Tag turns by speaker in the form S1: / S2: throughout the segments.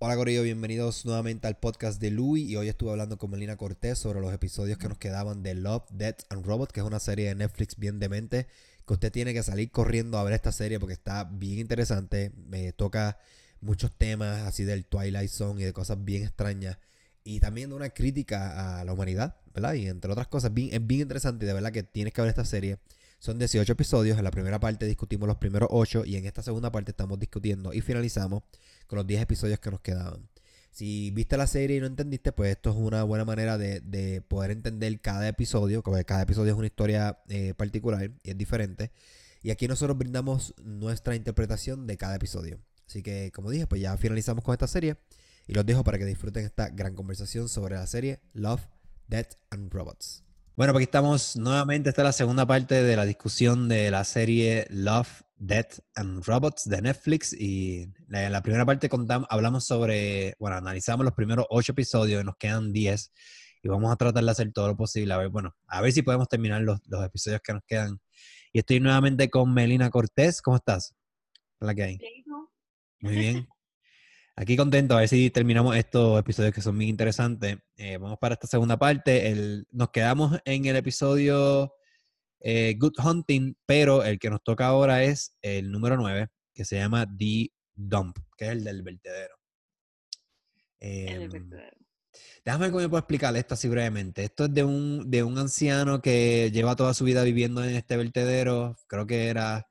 S1: Hola Corillo, bienvenidos nuevamente al podcast de Louis y hoy estuve hablando con Melina Cortés sobre los episodios que nos quedaban de Love, Death and Robots, que es una serie de Netflix bien demente, que usted tiene que salir corriendo a ver esta serie porque está bien interesante, me toca muchos temas así del Twilight Zone y de cosas bien extrañas y también de una crítica a la humanidad, ¿verdad? Y entre otras cosas, bien, es bien interesante y de verdad que tienes que ver esta serie. Son 18 episodios, en la primera parte discutimos los primeros 8 y en esta segunda parte estamos discutiendo y finalizamos con los 10 episodios que nos quedaban. Si viste la serie y no entendiste, pues esto es una buena manera de, poder entender cada episodio, como cada episodio es una historia eh, particular y es diferente. Y aquí nosotros brindamos nuestra interpretación de cada episodio. Así que, como dije, pues ya finalizamos con esta serie y los dejo para que disfruten esta gran conversación sobre la serie Love, Death and Robots. Bueno, pues aquí estamos nuevamente. Esta es la segunda parte de la discusión de la serie Love, Death and Robots de Netflix. Y en la primera parte contamos, hablamos sobre, bueno, analizamos los primeros ocho episodios, nos quedan diez. Y vamos a tratar de hacer todo lo posible. A ver, bueno, a ver si podemos terminar los, episodios que nos quedan. Y estoy nuevamente con Melina Cortés. ¿Cómo estás?
S2: Hola,
S1: ¿qué hay? Muy bien. Aquí contento, a ver si terminamos estos episodios que son muy interesantes. Eh, vamos para esta segunda parte. El, nos quedamos en el episodio eh, Good Hunting, pero el que nos toca ahora es el número 9, que se llama The Dump, que es el del vertedero.
S2: el em, vertedero.
S1: Déjame ver cómo me puedo explicar esto así brevemente. Esto es de un, de un anciano que lleva toda su vida viviendo en este vertedero. Creo que era.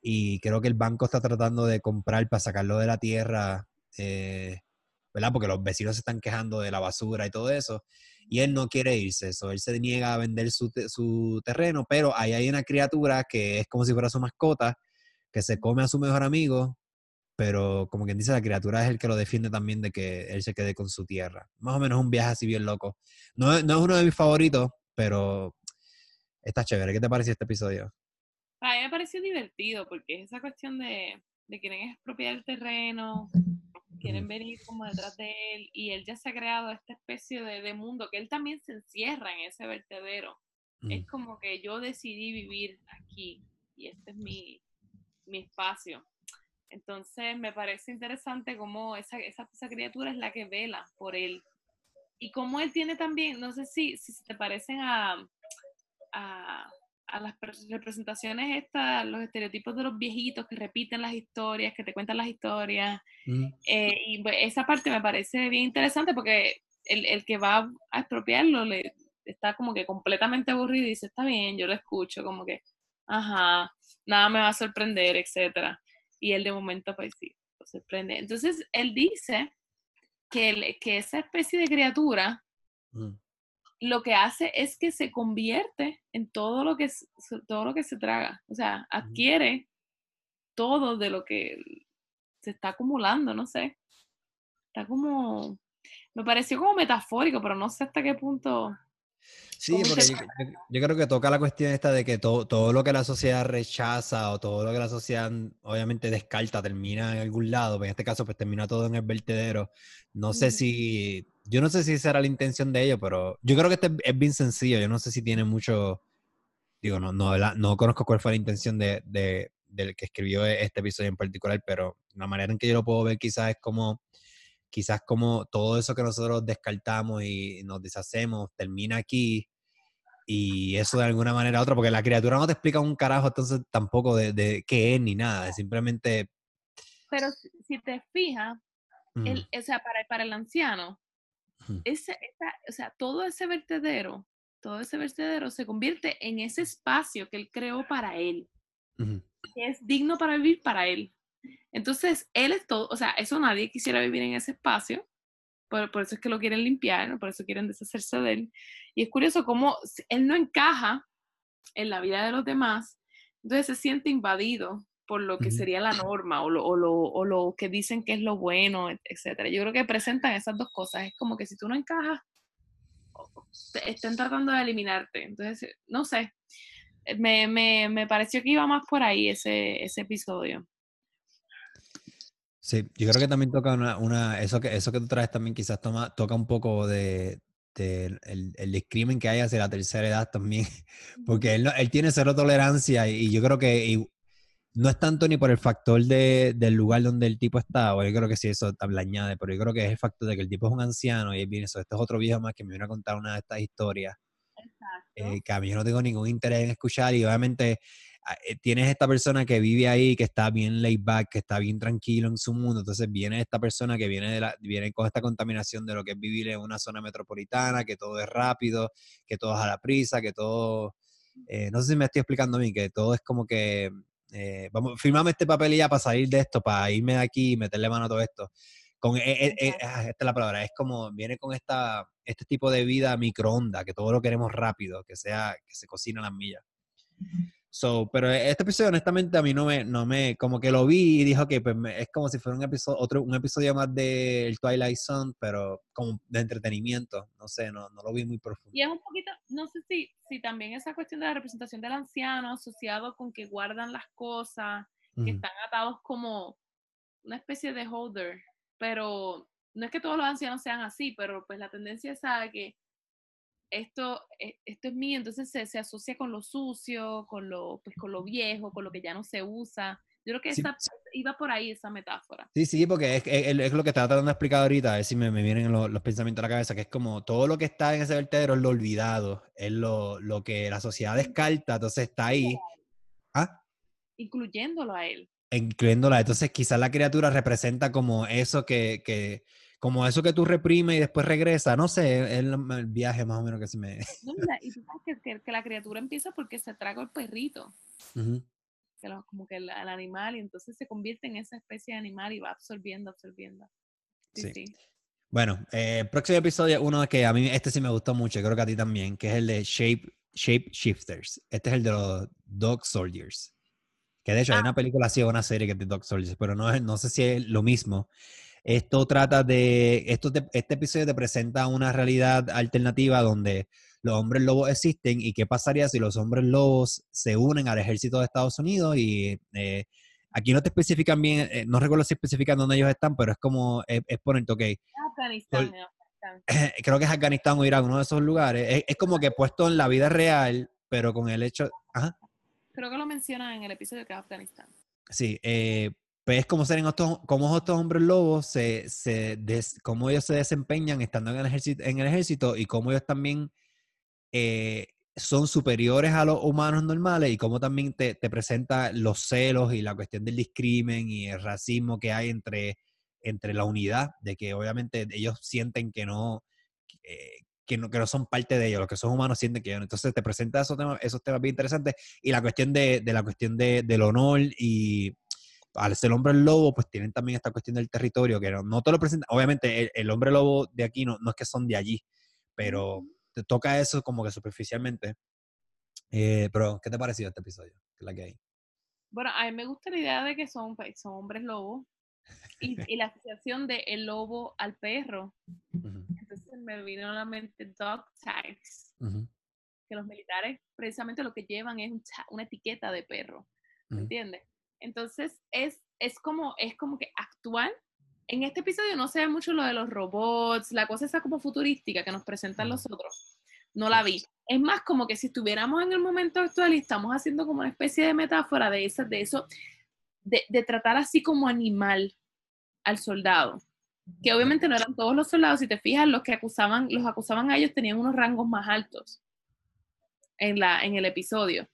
S1: Y creo que el banco está tratando de comprar para sacarlo de la tierra eh, ¿verdad? Porque los vecinos se están quejando de la basura y todo eso, y él no quiere irse, eso, él se niega a vender su, su, terreno, pero ahí hay una criatura que es como si fuera su mascota, que se come a su mejor amigo, pero como quien dice, la criatura es el que lo defiende también de que él se quede con su tierra. Más o menos un viaje así bien loco. No, no es uno de mis favoritos, pero está chévere. ¿Qué te pareció este episodio?
S2: A mí me pareció divertido porque esa cuestión de, de quieren expropiar el terreno, quieren venir como detrás de él y él ya se ha creado esta especie de, mundo que él también se encierra en ese vertedero. Es como que yo decidí vivir aquí y este es mi, espacio. Entonces me parece interesante cómo esa, esa, criatura es la que vela por él. Y cómo él tiene también, no sé si, si te parecen a, a a las representaciones estas, los estereotipos de los viejitos que repiten las historias, que te cuentan las historias. Mm. Eh, y pues, esa parte me parece bien interesante porque el, el, que va a expropiarlo le está como que completamente aburrido y dice, está bien, yo lo escucho, como que, ajá, nada me va a sorprender, etcétera. Y él de momento, pues sí, lo sorprende. Entonces, él dice que, que esa especie de criatura mm lo que hace es que se convierte en todo lo que, todo lo que se traga. O sea, adquiere todo de lo que se está acumulando, no sé. Está como, me pareció como metafórico, pero no sé hasta qué punto.
S1: Sí, porque yo, creo que toca la cuestión esta de que todo, todo lo que la sociedad rechaza o todo lo que la sociedad obviamente descarta termina en algún lado, pero pues en este caso pues termina todo en el vertedero. No sé si yo no sé si esa era la intención de ellos, pero yo creo que este es bien sencillo. Yo no sé si tiene mucho. Digo, no, no, no conozco cuál fue la intención de, del que escribió este episodio en particular, pero la manera en que yo lo puedo ver quizás es como. Quizás como todo eso que nosotros descartamos y nos deshacemos termina aquí y eso de alguna manera u otra, porque la criatura no te explica un carajo entonces tampoco de, de qué es ni nada, simplemente...
S2: Pero si te fijas, o sea, para, para el anciano, ese, o sea, todo ese vertedero, todo ese vertedero se convierte en ese espacio que él creó para él, que es digno para vivir para él. Entonces, él es todo, o sea, eso nadie quisiera vivir en ese espacio, por, por eso es que lo quieren limpiar, por eso quieren deshacerse de él. Y es curioso cómo él no encaja en la vida de los demás, entonces se siente invadido por lo que sería la norma o lo, o, lo, o lo, que dicen que es lo bueno, etcétera. Yo creo que presentan esas dos cosas. Es como que si tú no encajas, están tratando de eliminarte. Entonces, no sé. Me, me, me pareció que iba más por ahí ese, ese episodio.
S1: Sí, yo creo que también toca una, una eso que eso que tú traes también quizás toma, toca un poco de, el, el, discrimen que hay hacia la tercera edad también, porque él, él tiene cero tolerancia y, yo creo que no es tanto ni por el factor de, del lugar donde el tipo está, o yo creo que sí, eso le añade, pero yo creo que es el factor de que el tipo es un anciano y viene eso, este es otro viejo más que me viene a contar una de estas historias. Eh, que a mí yo no tengo ningún interés en escuchar y obviamente ah, eh, tienes esta persona que vive ahí, que está bien laid back, que está bien tranquilo en su mundo, entonces viene esta persona que viene, de la, viene con esta contaminación de lo que es vivir en una zona metropolitana, que todo es rápido, que todo es a la prisa, que todo, eh, no sé si me estoy explicando mí, que todo es como que eh, vamos, firmame este papel ya para salir de esto, para irme de aquí y meterle mano a todo esto. Con, eh, eh, ah, esta es la palabra, es como, viene con esta, este tipo de vida microonda, que todo lo queremos rápido, que sea, que se cocina las millas. So, pero este episodio, honestamente, a mí no me, no me, como que lo vi y dijo que pues, es como si fuera un episodio, otro, un episodio más del Twilight Zone, pero como de entretenimiento, no sé, no, no lo vi muy profundo.
S2: Y es un poquito, no sé si, si también esa cuestión de la representación del anciano asociado con que guardan las cosas, que están atados como una especie de holder, pero no es que todos los ancianos sean así, pero pues la tendencia es a que esto, eh, esto es mío, entonces se, se, asocia con lo sucio, con lo, pues, con lo viejo, con lo que ya no se usa. Yo creo que esa, iba por ahí esa metáfora.
S1: Sí, sí, porque es, es, lo que estaba tratando de explicar ahorita, a ver si me, me vienen los, los, pensamientos a la cabeza, que es como todo lo que está en ese vertedero es lo olvidado, es lo, lo que la sociedad descarta, entonces está ahí. ¿Ah?
S2: Incluyéndolo a él.
S1: Incluyéndola, entonces quizás la criatura representa como eso que, que como eso que tú reprimes y después regresa, no sé, es el, viaje más o menos que se me...
S2: No, y tú sabes que, que, la criatura empieza porque se traga el perrito, que lo, como que el, animal, y entonces se convierte en esa especie de animal y va absorbiendo, absorbiendo. Sí, sí.
S1: Bueno, eh, próximo episodio, uno que a mí, este sí me gustó mucho, creo que a ti también, que es el de Shape, Shape Shifters. Este es el de los Dog Soldiers. Que de hecho hay una ah. película así o una serie que es de Dog Soldiers, pero no, no sé si es lo mismo. Esto trata de, esto este episodio te presenta una realidad alternativa donde los hombres lobos existen y qué pasaría si los hombres lobos se unen al ejército de Estados Unidos y eh, aquí no te especifican bien, eh, no recuerdo si especifican dónde ellos están, pero es como, es, poner, ok. Afganistán, Creo que es Afganistán o Irak, uno de esos lugares. Es, como que puesto en la vida real, pero con el hecho...
S2: Creo que lo mencionan en el episodio que es Afganistán.
S1: Sí, eh, pues es como ser en estos, como estos hombres lobos, se, se cómo ellos se desempeñan estando en el ejército, en el ejército y cómo ellos también eh, son superiores a los humanos normales y cómo también te, te, presenta los celos y la cuestión del discrimen y el racismo que hay entre, entre la unidad, de que obviamente ellos sienten que no, que, no, que no son parte de ellos, los que son humanos sienten que ellos. Entonces te presenta esos temas, esos temas bien interesantes y la cuestión de, de la cuestión de, del honor y al ser hombre lobo, pues tienen también esta cuestión del territorio, que no, te lo presenta. Obviamente, el, hombre lobo de aquí no, no, es que son de allí, pero te toca eso como que superficialmente. Eh, pero, ¿qué te ha parecido este episodio? la que hay?
S2: Bueno, a mí me gusta la idea de que son, son hombres lobos y, la asociación de el lobo al perro. Entonces me vino a la mente dog tags, que los militares precisamente lo que llevan es una etiqueta de perro, ¿me entiendes? Entonces, es, es, como, es como que actual. En este episodio no se ve mucho lo de los robots, la cosa esa como futurística que nos presentan los otros. No la vi. Es más como que si estuviéramos en el momento actual y estamos haciendo como una especie de metáfora de, esa, de eso, de, de tratar así como animal al soldado. Que obviamente no eran todos los soldados, si te fijas, los que acusaban, los acusaban a ellos tenían unos rangos más altos en, la, en el episodio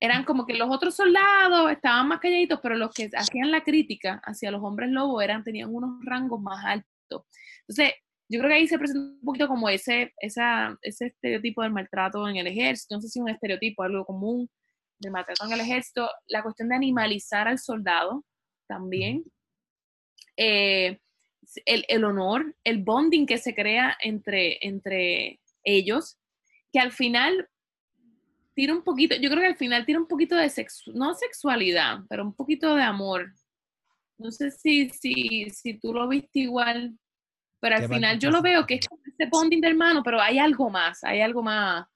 S2: eran como que los otros soldados estaban más calladitos, pero los que hacían la crítica hacia los hombres lobos eran, tenían unos rangos más altos. Entonces, yo creo que ahí se presenta un poquito como ese, esa, ese estereotipo del maltrato en el ejército, no sé si es un estereotipo, algo común del maltrato en el ejército, la cuestión de animalizar al soldado también, eh, el, el, honor, el bonding que se crea entre, entre ellos, que al final tira un poquito, yo creo que al final tira un poquito de sexu no sexualidad, pero un poquito de amor. No sé si, si, si tú lo viste igual, pero al final yo lo veo que es como ese bonding de hermano, pero hay algo más, hay algo más.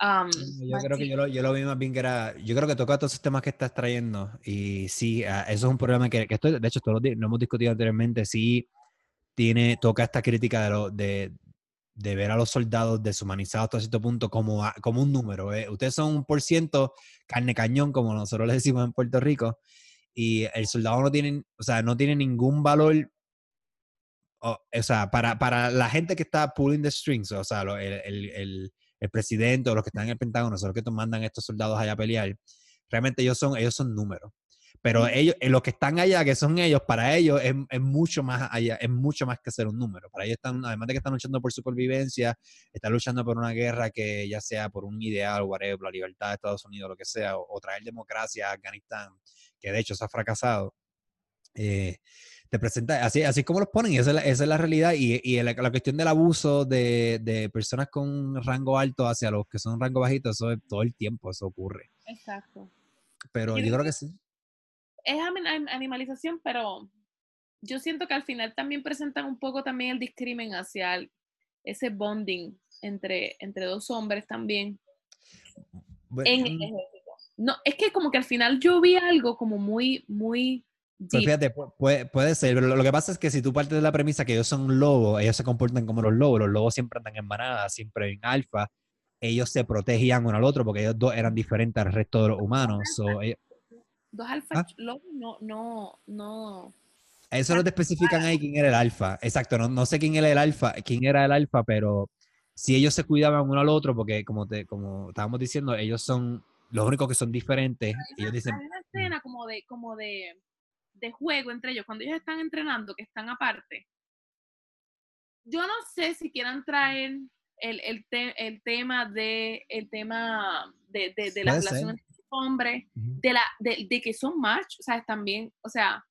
S1: yo creo que yo lo, yo lo, vi más bien que era, yo creo que toca todos esos temas que estás trayendo y sí, ah, eso es un problema que, que esto, de hecho, todos lo hemos discutido anteriormente, sí tiene, toca esta crítica de, lo, de, de ver a los soldados deshumanizados hasta cierto punto como, como un número. ¿eh? Ustedes son un por ciento carne cañón, como nosotros le decimos en Puerto Rico, y el soldado no tiene, o sea, no tiene ningún valor. O, sea, para, para, la gente que está pulling the strings, o sea, el, el, el, presidente o los que están en el Pentágono, son los que mandan estos soldados allá a pelear, realmente ellos son, ellos son números. Pero ellos, eh, los que están allá, que son ellos, para ellos es, es, mucho más allá, es mucho más que ser un número. Para ellos están, además de que están luchando por supervivencia, están luchando por una guerra que ya sea por un ideal, whatever, la libertad de Estados Unidos, lo que sea, o, traer democracia a Afganistán, que de hecho se ha fracasado. Eh, te presenta, así, así como los ponen, esa es la, esa es la realidad. Y, y la, la, cuestión del abuso de, de, personas con rango alto hacia los que son rango bajito, eso es todo el tiempo, eso ocurre.
S2: Exacto.
S1: Pero yo creo que sí
S2: es animalización, pero yo siento que al final también presentan un poco también el discrimen hacia ese bonding entre, entre dos hombres también en el ejército. No, es que como que al final yo vi algo como muy, muy...
S1: Pues fíjate, puede, puede ser, pero lo que pasa es que si tú partes de la premisa que ellos son lobos, ellos se comportan como los lobos, los lobos siempre andan en manada, siempre en alfa, ellos se protegían uno al otro porque ellos dos eran diferentes al resto de los humanos. So,
S2: Dos alfa ah. no, no, no.
S1: Eso no te especifican ahí quién era el alfa. Exacto, no, no sé quién era el alfa, quién era el alfa, pero si ellos se cuidaban uno al otro, porque como te, como estábamos diciendo, ellos son los únicos que son diferentes. Hay ellos dicen.
S2: Hay una escena como de, como de, de juego entre ellos, cuando ellos están entrenando, que están aparte. Yo no sé si quieran traer el, el, el tema de el tema de, de, de las relaciones hombres, de, la, de, de, que son machos, o sea, también, o sea,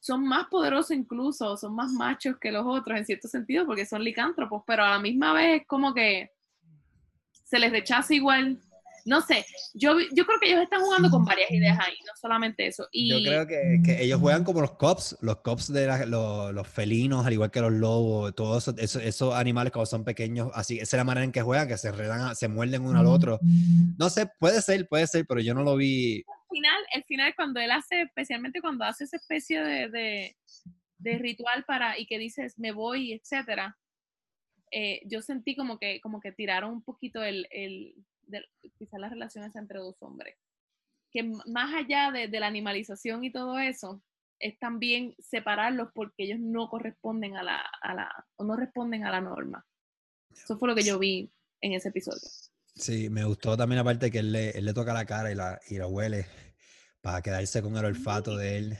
S2: son más poderosos incluso, son más machos que los otros en cierto sentido, porque son licántropos, pero a la misma vez es como que se les rechaza igual no sé, yo, yo creo que ellos están jugando con varias ideas ahí, no solamente eso. Y...
S1: Yo creo que, que ellos juegan como los cops, los cops de los, los, felinos, al igual que los lobos, todos esos, esos, animales cuando son pequeños, así, esa es la manera en que juegan, que se, redan, se muerden uno al otro. No sé, puede ser, puede ser, pero yo no lo vi.
S2: Al final, el final cuando él hace, especialmente cuando hace esa especie de, de, de ritual para, y que dices, me voy, etcétera, eh, yo sentí como que, como que tiraron un poquito el, el quizás las relaciones entre dos hombres. Que más allá de, la animalización y todo eso, es también separarlos porque ellos no corresponden a la, a la, o no responden a la norma. Eso fue lo que yo vi en ese episodio.
S1: Sí, me gustó también aparte que él le, él le toca la cara y la, y la huele para quedarse con el olfato de él.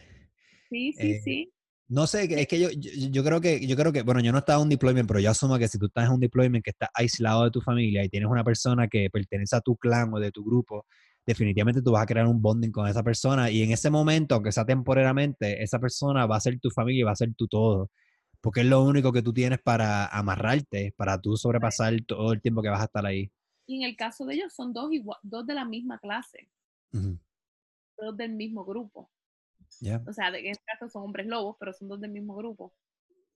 S2: Sí, sí,
S1: eh,
S2: sí.
S1: No sé, es que yo, yo, creo que, yo creo que, bueno, yo no estaba en un deployment, pero yo asumo que si tú estás en un deployment que estás aislado de tu familia y tienes una persona que pertenece a tu clan o de tu grupo, definitivamente tú vas a crear un bonding con esa persona. Y en ese momento, aunque sea temporalmente, esa persona va a ser tu familia y va a ser tu todo, porque es lo único que tú tienes para amarrarte, para tú sobrepasar todo el tiempo que vas a estar ahí.
S2: Y en el caso de ellos son dos, dos de la misma clase, dos del mismo grupo. O sea, en este caso son hombres lobos, pero son dos del mismo grupo.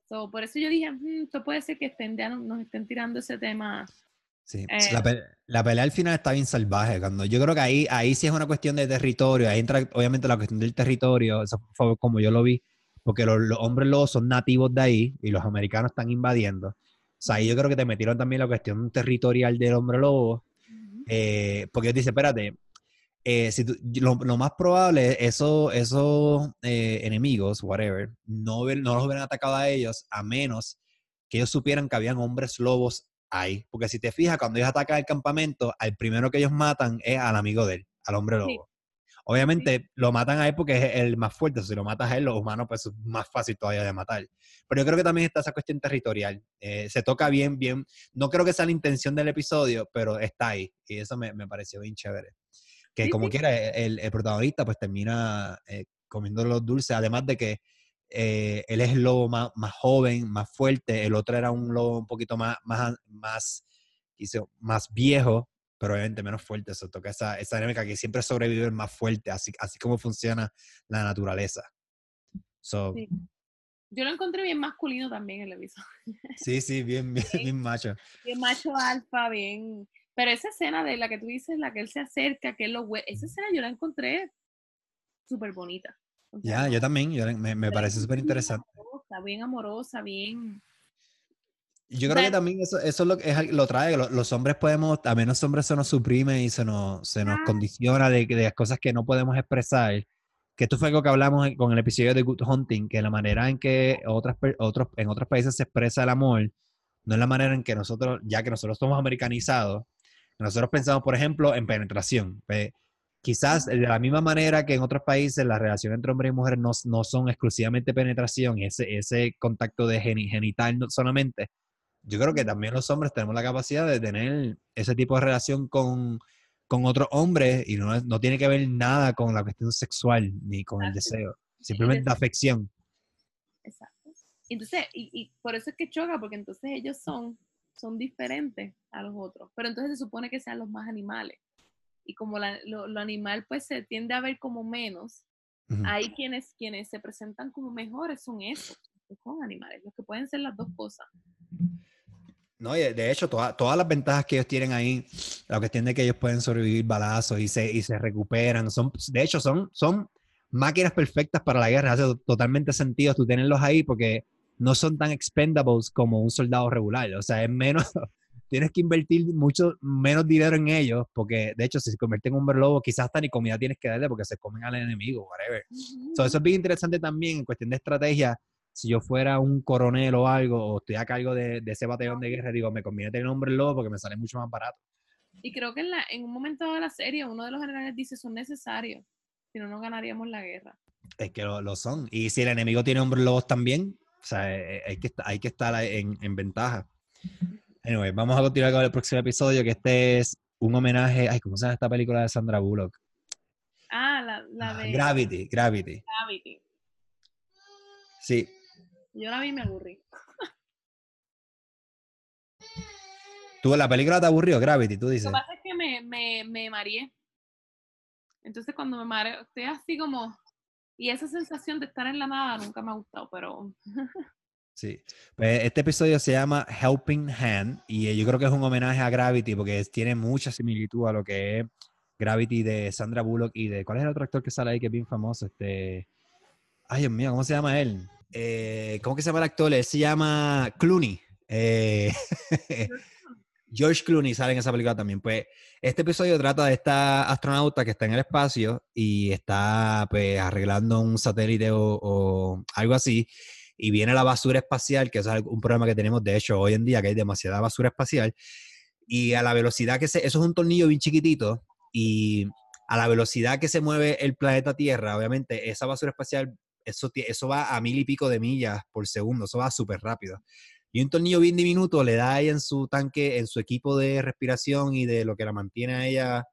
S2: por eso yo dije, mm, esto puede ser que estén, nos estén tirando ese tema.
S1: Sí, eh, la, pelea al final está bien salvaje. Cuando yo creo que ahí, ahí sí es una cuestión de territorio. Ahí entra obviamente la cuestión del territorio. Eso fue como yo lo vi. Porque los, hombres lobos son nativos de ahí y los americanos están invadiendo. O sea, ahí yo creo que te metieron también la cuestión territorial del hombre lobo. Eh, porque yo dice, espérate, eh, si lo, más probable, esos eso, eh, enemigos, whatever, no, no los hubieran atacado a ellos a menos que ellos supieran que habían hombres lobos ahí. Porque si te fijas, cuando ellos atacan el campamento, al primero que ellos matan es al amigo de él, al hombre lobo. Obviamente lo matan a él porque es el más fuerte. Si lo matas a él, los humanos, pues es más fácil todavía de matar. Pero yo creo que también está esa cuestión territorial. Eh, se toca bien, bien. No creo que sea la intención del episodio, pero está ahí. Y eso me, me pareció bien chévere que como quiera el, el, protagonista pues termina eh, comiendo los dulces, además de que eh, él es el lobo más, más, joven, más fuerte, el otro era un lobo un poquito más, más, más, más viejo, pero obviamente menos fuerte, eso toca esa, esa dinámica que siempre sobrevive el más fuerte, así, así como funciona la naturaleza.
S2: Yo lo encontré bien masculino también el episodio.
S1: Sí, sí, bien, bien, bien macho.
S2: Bien macho alfa, bien, pero esa escena de la que tú dices, la que él se acerca, que él lo huele, esa escena yo la encontré súper bonita.
S1: ya, yo también, me, me parece súper interesante.
S2: Bien amorosa, bien...
S1: Yo creo que también eso, eso es lo, es, lo trae, los, los, hombres podemos, también los hombres se nos suprime y se nos, se nos ah. condiciona de, de, las cosas que no podemos expresar. Que esto fue algo que hablamos con el episodio de Good Hunting, que la manera en que otras, otros, en otros países se expresa el amor, no es la manera en que nosotros, ya que nosotros somos americanizados, nosotros pensamos, por ejemplo, en penetración. Quizás de la misma manera que en otros países la relación entre hombre y mujer no, no son exclusivamente penetración, ese, ese contacto de genital solamente, yo creo que también los hombres tenemos la capacidad de tener ese tipo de relación con, con otros hombres y no, no, tiene que ver nada con la cuestión sexual ni con el deseo, simplemente afección.
S2: Exacto. Entonces, y, y, por eso es que choca, porque entonces ellos son, son diferentes a los otros, pero entonces se supone que sean los más animales. Y como lo, animal pues se tiende a ver como menos, hay quienes, quienes se presentan como mejores son esos, son animales, los que pueden ser las dos cosas.
S1: No, de hecho, todas las ventajas que ellos tienen ahí, la cuestión de que ellos pueden sobrevivir balazos y se, y se recuperan, son, de hecho, son, son máquinas perfectas para la guerra. Hace totalmente sentido tú tenerlos ahí porque no son tan expendables como un soldado regular. O sea, es menos, tienes que invertir mucho menos dinero en ellos porque, de hecho, si se convierten en un lobo, quizás hasta ni comida tienes que darle porque se comen al enemigo, whatever. eso es bien interesante también en cuestión de estrategia si yo fuera un coronel o algo, o estoy a cargo de, ese batallón de guerra, digo, me conviene tener un hombre lobo porque me sale mucho más barato.
S2: Y creo que en, la, en un momento de la serie, uno de los generales dice, son necesarios, si no, no ganaríamos la guerra.
S1: Es que lo, son. Y si el enemigo tiene hombres lobos también, o sea, eh, eh, hay que, hay que estar en, en ventaja. Anyway, vamos a continuar con el próximo episodio, que este es un homenaje, ay, ¿cómo se llama esta película de Sandra Bullock?
S2: Ah, la, la ah, de...
S1: Gravity, Gravity.
S2: Gravity.
S1: Sí,
S2: yo la vi y me aburrí.
S1: ¿Tú la película te aburrió, Gravity, tú dices?
S2: Lo que pasa es que me, me, me mareé. Entonces cuando me mareo, estoy así como... Y esa sensación de estar en la nada nunca me ha gustado, pero...
S1: Sí. Pues este episodio se llama Helping Hand y yo creo que es un homenaje a Gravity porque tiene mucha similitud a lo que es Gravity de Sandra Bullock y de... ¿Cuál es el otro actor que sale ahí que es bien famoso? Este... Ay, Dios mío, ¿cómo se llama él? Eh, ¿cómo que se llama el actor? Él se llama Clooney. Eh, George Clooney sale en esa película también. Pues este episodio trata de esta astronauta que está en el espacio y está pues arreglando un satélite o, algo así. Y viene la basura espacial, que es un problema que tenemos de hecho hoy en día, que hay demasiada basura espacial. Y a la velocidad que se... Eso es un tornillo bien chiquitito. Y a la velocidad que se mueve el planeta Tierra, obviamente esa basura espacial eso, eso va a mil y pico de millas por segundo, eso va súper rápido. Y un tornillo bien diminuto le da ahí en su tanque, en su equipo de respiración y de lo que la mantiene a ella,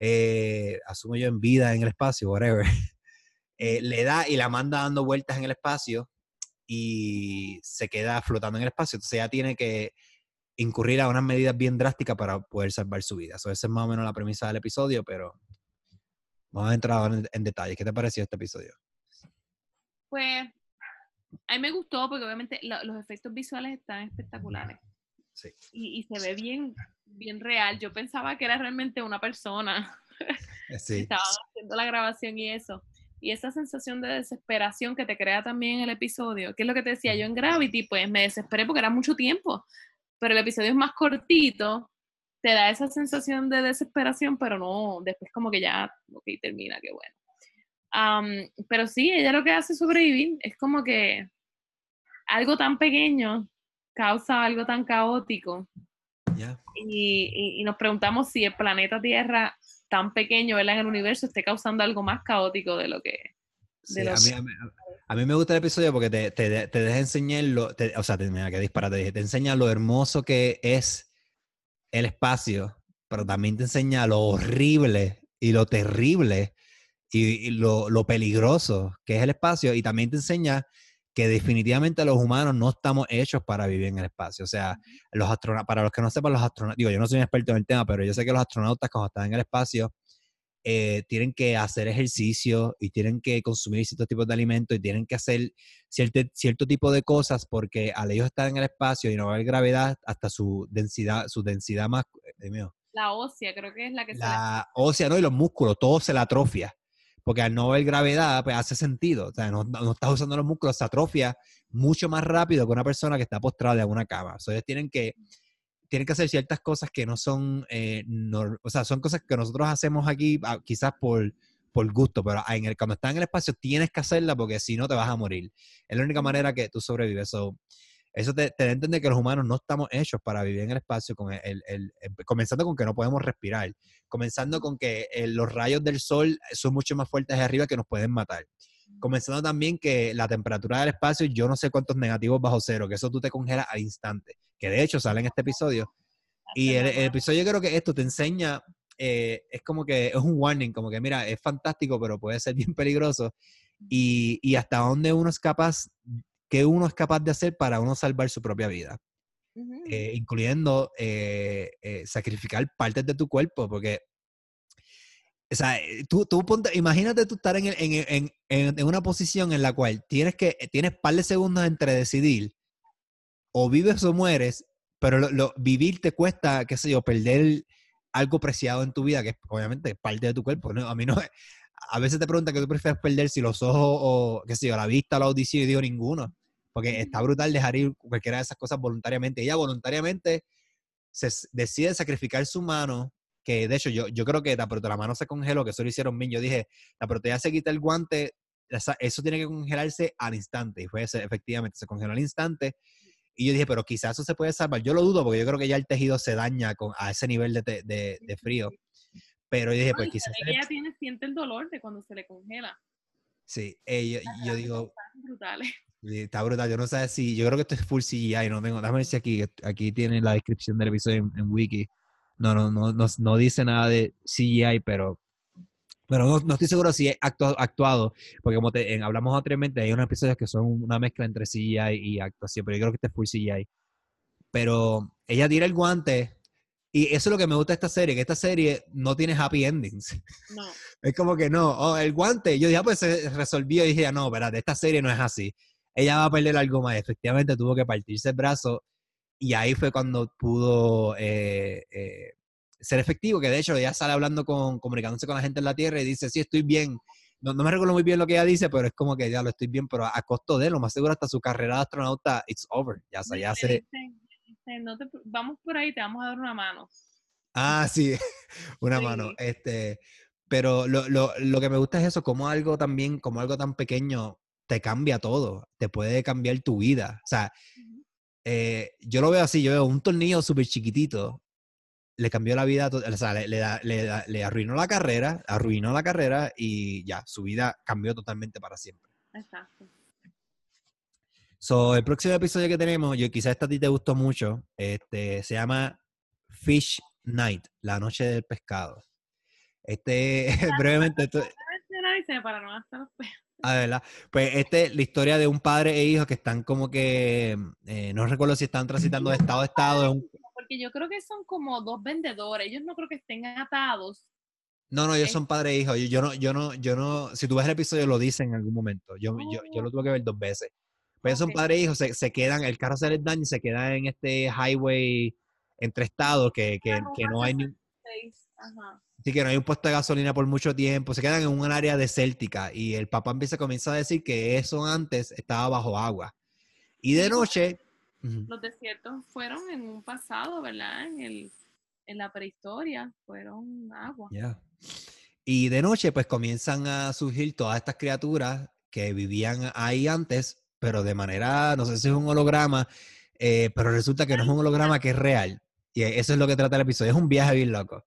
S1: eh, asumo yo, en vida en el espacio, whatever. Eh, le da y la manda dando vueltas en el espacio y se queda flotando en el espacio. Entonces ella tiene que incurrir a unas medidas bien drásticas para poder salvar su vida. Eso esa es más o menos la premisa del episodio, pero vamos a entrar en, en detalle. ¿Qué te pareció este episodio?
S2: pues a mí me gustó porque obviamente los efectos visuales están espectaculares.
S1: Sí.
S2: Y, se ve bien, bien real. Yo pensaba que era realmente una persona.
S1: Eh, sí.
S2: Estaban haciendo la grabación y eso. Y esa sensación de desesperación que te crea también el episodio, que es lo que te decía yo en Gravity, pues me desesperé porque era mucho tiempo. Pero el episodio es más cortito, te da esa sensación de desesperación, pero no, después como que ya, ok, termina, qué bueno pero sí, ella lo que hace es sobrevivir. Es como que algo tan pequeño causa algo tan caótico. Y, nos preguntamos si el planeta Tierra tan pequeño en el universo esté causando algo más caótico de lo que...
S1: a, mí, me gusta el episodio porque te, te, deja enseñar lo, o sea, te, mira, que disparate, te enseña lo hermoso que es el espacio, pero también te enseña lo horrible y lo terrible y, lo, lo, peligroso que es el espacio y también te enseña que definitivamente los humanos no estamos hechos para vivir en el espacio. O sea, los astronautas, para los que no sepan, los astronautas, digo, yo no soy un experto en el tema, pero yo sé que los astronautas cuando están en el espacio eh, tienen que hacer ejercicio y tienen que consumir ciertos tipos de alimentos y tienen que hacer cierto, cierto tipo de cosas porque al ellos estar en el espacio y no haber gravedad, hasta su densidad, su densidad más...
S2: Eh, la ósea, creo que es la que
S1: La ósea, ¿no? Y los músculos, todo se la atrofia porque al no ver gravedad, pues hace sentido. O sea, no, no estás usando los músculos, se atrofia mucho más rápido que una persona que está postrada en una cama. Entonces tienen que, tienen que hacer ciertas cosas que no son, eh, o sea, son cosas que nosotros hacemos aquí ah, quizás por, por gusto, pero en el, cuando estás en el espacio tienes que hacerla porque si no te vas a morir. Es la única manera que tú sobrevives. Eso te, te entender que los humanos no estamos hechos para vivir en el espacio, con el, el, comenzando con que no podemos respirar, comenzando con que eh, los rayos del sol son mucho más fuertes arriba que nos pueden matar. Comenzando también que la temperatura del espacio, yo no sé cuántos negativos bajo cero, que eso tú te congelas al instante, que de hecho sale en este episodio. Y el, el episodio yo creo que esto te enseña eh, es como que es un warning, como que mira, es fantástico, pero puede ser bien peligroso. Y, y hasta dónde uno es capaz, qué uno es capaz de hacer para uno salvar su propia vida. Eh, incluyendo eh, sacrificar partes de tu cuerpo, porque, o sea, tú, tú ponte, imagínate tú estar en, en, en, en, una posición en la cual tienes que, tienes par de segundos entre decidir, o vives o mueres, pero lo, vivir te cuesta, qué sé yo, perder algo preciado en tu vida, que es obviamente parte de tu cuerpo. ¿no? A mí no A veces te preguntan que tú prefieres perder si los ojos o, qué sé yo, la vista, la audición, y digo ninguno. Porque está brutal dejar ir cualquiera de esas cosas voluntariamente. Ella voluntariamente se decide sacrificar su mano, que de hecho yo, yo creo que la, la mano se congeló, que eso lo hicieron bien. Yo dije, la proteína se quita el guante, eso tiene que congelarse al instante. Y fue efectivamente, se congeló al instante. Y yo dije, pero quizás eso se puede salvar. Yo lo dudo porque yo creo que ya el tejido se daña con, a ese nivel de, de, de frío. Pero yo dije, pues quizás...
S2: Ella tiene, siente el dolor de cuando se le congela.
S1: Sí, ella, yo digo... Brutales. Está brutal. Yo no sé si... Yo creo que esto es full CGI. No tengo... Déjame ver si aquí, aquí tiene la descripción del episodio en, en Wiki. No, no, no, no, no dice nada de CGI, pero pero no, estoy seguro si es actuado, actuado porque como te, hablamos anteriormente, hay unos episodios que son una mezcla entre CGI y actuación, pero yo creo que este es full CGI. Pero ella tira el guante y eso es lo que me gusta de esta serie, que esta serie no tiene happy endings. No. Es como que no, oh, el guante, yo dije, ah, pues se resolvió y dije, ah, no, espérate, esta serie no es así. Ella va a perder algo más. Efectivamente tuvo que partirse el brazo y ahí fue cuando pudo eh, eh, ser efectivo, que de hecho ella sale hablando con, comunicándose con la gente en la Tierra y dice, sí, estoy bien. No, no me recuerdo muy bien lo que ella dice, pero es como que ya lo estoy bien, pero a, costo de lo más seguro hasta su carrera de astronauta, it's over. Ya, ya se...
S2: vamos por ahí, te vamos a dar una mano.
S1: Ah, sí, una mano. Este, pero lo, lo, lo, que me gusta es eso, como algo también, como algo tan pequeño te cambia todo, te puede cambiar tu vida. O sea, eh, yo lo veo así, yo veo un tornillo súper chiquitito le cambió la vida, o sea, le, le, le, arruinó la carrera, arruinó la carrera y ya, su vida cambió totalmente para siempre. Exacto. So, el próximo episodio que tenemos, yo quizás esta a ti te gustó mucho, este, se llama Fish Night, la noche del pescado. Este, brevemente, esto, para no Ah, ¿verdad? Pues este, la historia de un padre e hijo que están como que, eh, no recuerdo si están transitando de estado a estado, un,
S2: porque yo creo que son como dos vendedores, ellos no creo que estén atados.
S1: No, no, ellos son padre e hijo. Yo, no, yo no, yo no, si tú ves el episodio lo dicen en algún momento. Yo, yo, yo, lo tuve que ver dos veces. Ellos son padre e hijo, se, se, quedan, el carro se les daña y se queda en este highway entre estados que, que, que no hay ni... Así que no hay un puesto de gasolina por mucho tiempo, se quedan en un área desértica y el papá empieza a comenzar a decir que eso antes estaba bajo agua. Y de noche
S2: los desiertos fueron en un pasado, ¿verdad? En, el, en la prehistoria, fueron agua.
S1: Y de noche, pues comienzan a surgir todas estas criaturas que vivían ahí antes, pero de manera, no sé si es un holograma, eh, pero resulta que no es un holograma que es real. Y eso es lo que trata el episodio, es un viaje bien loco.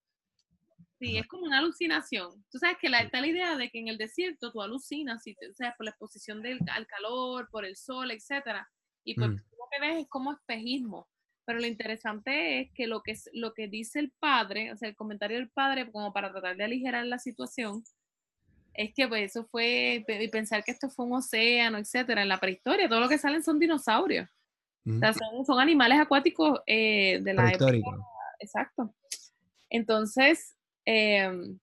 S2: Sí, es como una alucinación. Tú sabes que la, está la idea de que en el desierto tú alucinas, si o sea, por la exposición del, al calor, por el sol, etcétera. Y pues mm que ves es como espejismo. Pero lo interesante es que lo que, lo que dice el padre, o sea, el comentario del padre, como para tratar de aligerar la situación, es que pues eso fue, y pensar que esto fue un océano, etcétera, en la prehistoria, todo lo que salen son dinosaurios. O sea, son, animales acuáticos eh, de la época. Exacto. Entonces, em,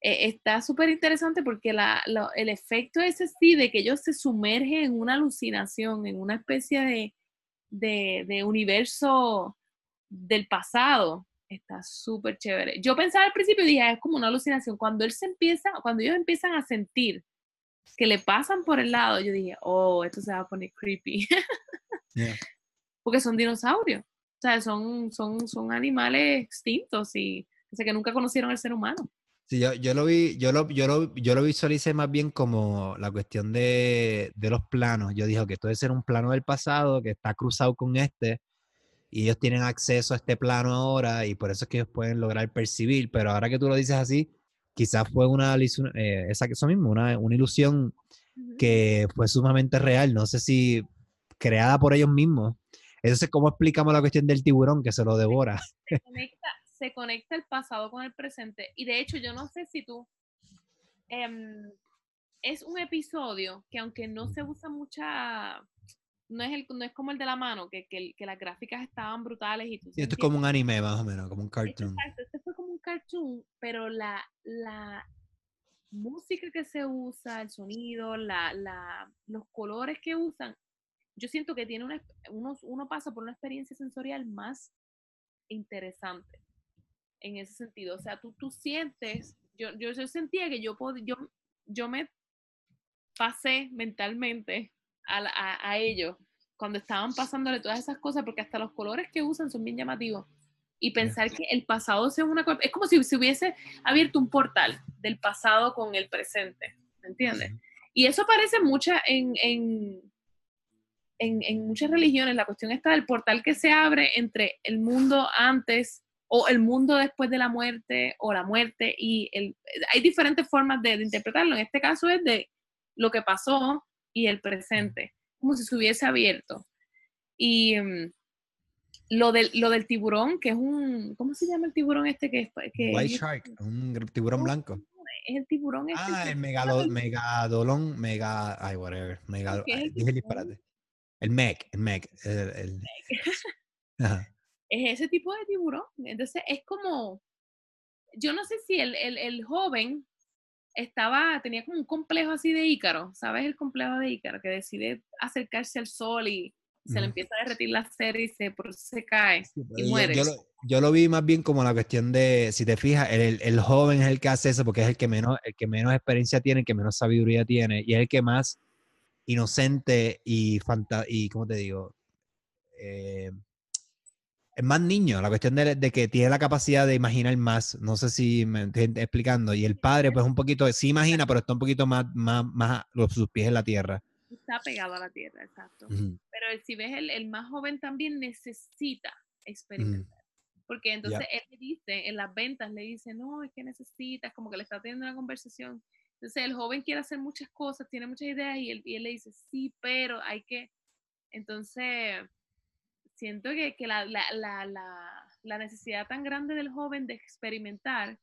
S2: e, está súper interesante porque la, el efecto ese sí de que ellos se sumergen en una alucinación, en una especie de, de, universo del pasado, Está súper chévere. Yo pensaba al principio, dije, ah, es como una alucinación. Cuando él se empieza, cuando ellos empiezan a sentir que le pasan por el lado, yo dije, oh, esto se va a poner creepy. Porque son dinosaurios. O sea, son, son, son animales extintos y que nunca conocieron al ser humano.
S1: Sí, yo, yo lo vi, yo lo, yo lo, yo lo visualicé más bien como la cuestión de, de los planos. Yo dije que esto debe ser un plano del pasado que está cruzado con este y ellos tienen acceso a este plano ahora y por eso es que ellos pueden lograr percibir, pero ahora que tú lo dices así, quizás fue una, eh, esa, eso mismo, una, una ilusión que fue sumamente real, no sé si creada por ellos mismos. Entonces, ¿cómo explicamos la cuestión del tiburón que se lo devora?
S2: Se conecta, se conecta el pasado con el presente. Y de hecho, yo no sé si tú... Em, es un episodio que aunque no se usa mucha no es, el, no es como el de la mano, que, que, que las gráficas estaban brutales y tú...
S1: esto es como un anime más o menos, como un cartoon.
S2: Exacto, este fue como un cartoon, pero la, la música que se usa, el sonido, la, la, los colores que usan, yo siento que tiene una, uno, uno pasa por una experiencia sensorial más interesante en ese sentido. O sea, tú, tú sientes, yo, yo, yo sentía que yo, pod, yo, yo me pasé mentalmente a, ellos cuando estaban pasándole todas esas cosas, porque hasta los colores que usan son bien llamativos. Y pensar que el pasado sea una es como si se hubiese abierto un portal del pasado con el presente, ¿me entiendes? Y eso aparece mucha en, en, en, muchas religiones, la cuestión está del portal que se abre entre el mundo antes o el mundo después de la muerte o la muerte y el, hay diferentes formas de, de interpretarlo. En este caso es de lo que pasó y el presente, como si se hubiese abierto. Y mm, lo, del, lo del tiburón, que es un, ¿cómo se llama el tiburón este que
S1: Que White Shark, un tiburón blanco.
S2: Es el tiburón este.
S1: Ah, el megadolón, mega, ay, whatever, mega, el, disparate. El meg, el meg, el,
S2: Es ese tipo de tiburón. Entonces es como, yo no sé si el, el, el joven estaba, tenía como un complejo así de Ícaro, ¿sabes el complejo de Ícaro? Que decide acercarse al sol y se le empieza a derretir la cera y se, se cae y muere.
S1: Yo, lo, vi más bien como la cuestión de, si te fijas, el, el, joven es el que hace eso porque es el que menos, el que menos experiencia tiene, el que menos sabiduría tiene y es el que más inocente y, fanta y ¿cómo te digo? Eh, es más niño, la cuestión de, que tiene la capacidad de imaginar más, no sé si me estoy explicando, y el padre pues un poquito, sí imagina, pero está un poquito más, más, más sus pies en la tierra.
S2: Está pegado a la tierra, exacto. Pero si ves, el, el, más joven también necesita experimentar. Porque entonces él le dice, en las ventas le dice, no, es que necesitas, como que le está teniendo una conversación. Entonces el joven quiere hacer muchas cosas, tiene muchas ideas y él, y él le dice, sí, pero hay que... Entonces, siento que, que la, la, la, la, necesidad tan grande del joven de experimentar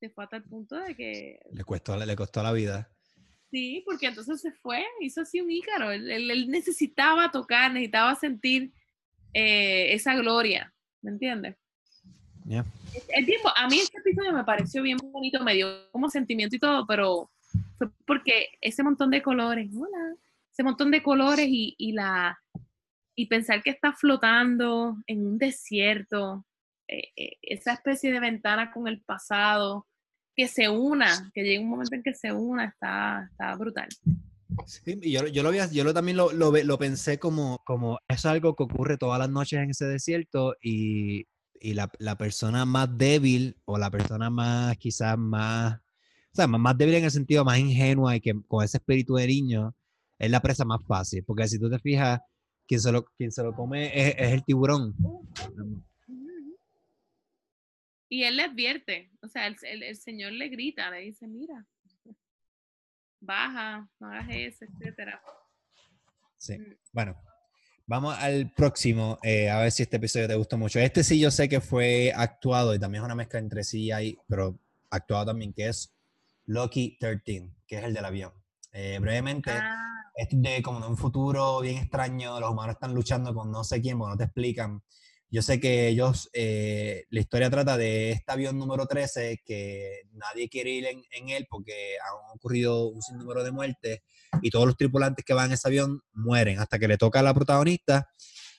S2: se fue hasta el punto de que...
S1: Le, costó, le costó la vida.
S2: Sí, porque entonces se fue, hizo así un ícaro. Él, él, necesitaba tocar, necesitaba sentir eh, esa gloria, ¿me entiendes? El, tiempo, a mí este episodio me pareció bien bonito, me dio como sentimiento y todo, pero fue porque ese montón de colores, hola, ese montón de colores y, y la, y pensar que está flotando en un desierto, eh, eh, esa especie de ventana con el pasado, que se una, que llegue un momento en que se una, está, está brutal.
S1: Sí, yo, yo, lo vi, yo lo, también lo, lo, lo, pensé como, como es algo que ocurre todas las noches en ese desierto y, y la, la, persona más débil o la persona más quizás más, o sea, más débil en el sentido más ingenua y que con ese espíritu de niño es la presa más fácil, porque si tú te fijas, quien se lo, quien se lo come es, es el tiburón.
S2: Y él le advierte, o sea, el, el, Señor le grita, le dice, mira, baja, no hagas eso, etcétera.
S1: Sí, mm. bueno, vamos al próximo, eh, a ver si este episodio te gustó mucho. Este sí yo sé que fue actuado y también es una mezcla entre sí y hay, pero actuado también, que es Loki 13, que es el del avión. Eh, brevemente, ah es de como de un futuro bien extraño, los humanos están luchando con no sé quién, porque no te explican. Yo sé que ellos, eh, la historia trata de este avión número 13, que nadie quiere ir en, en, él porque han ocurrido un sinnúmero de muertes y todos los tripulantes que van en ese avión mueren hasta que le toca a la protagonista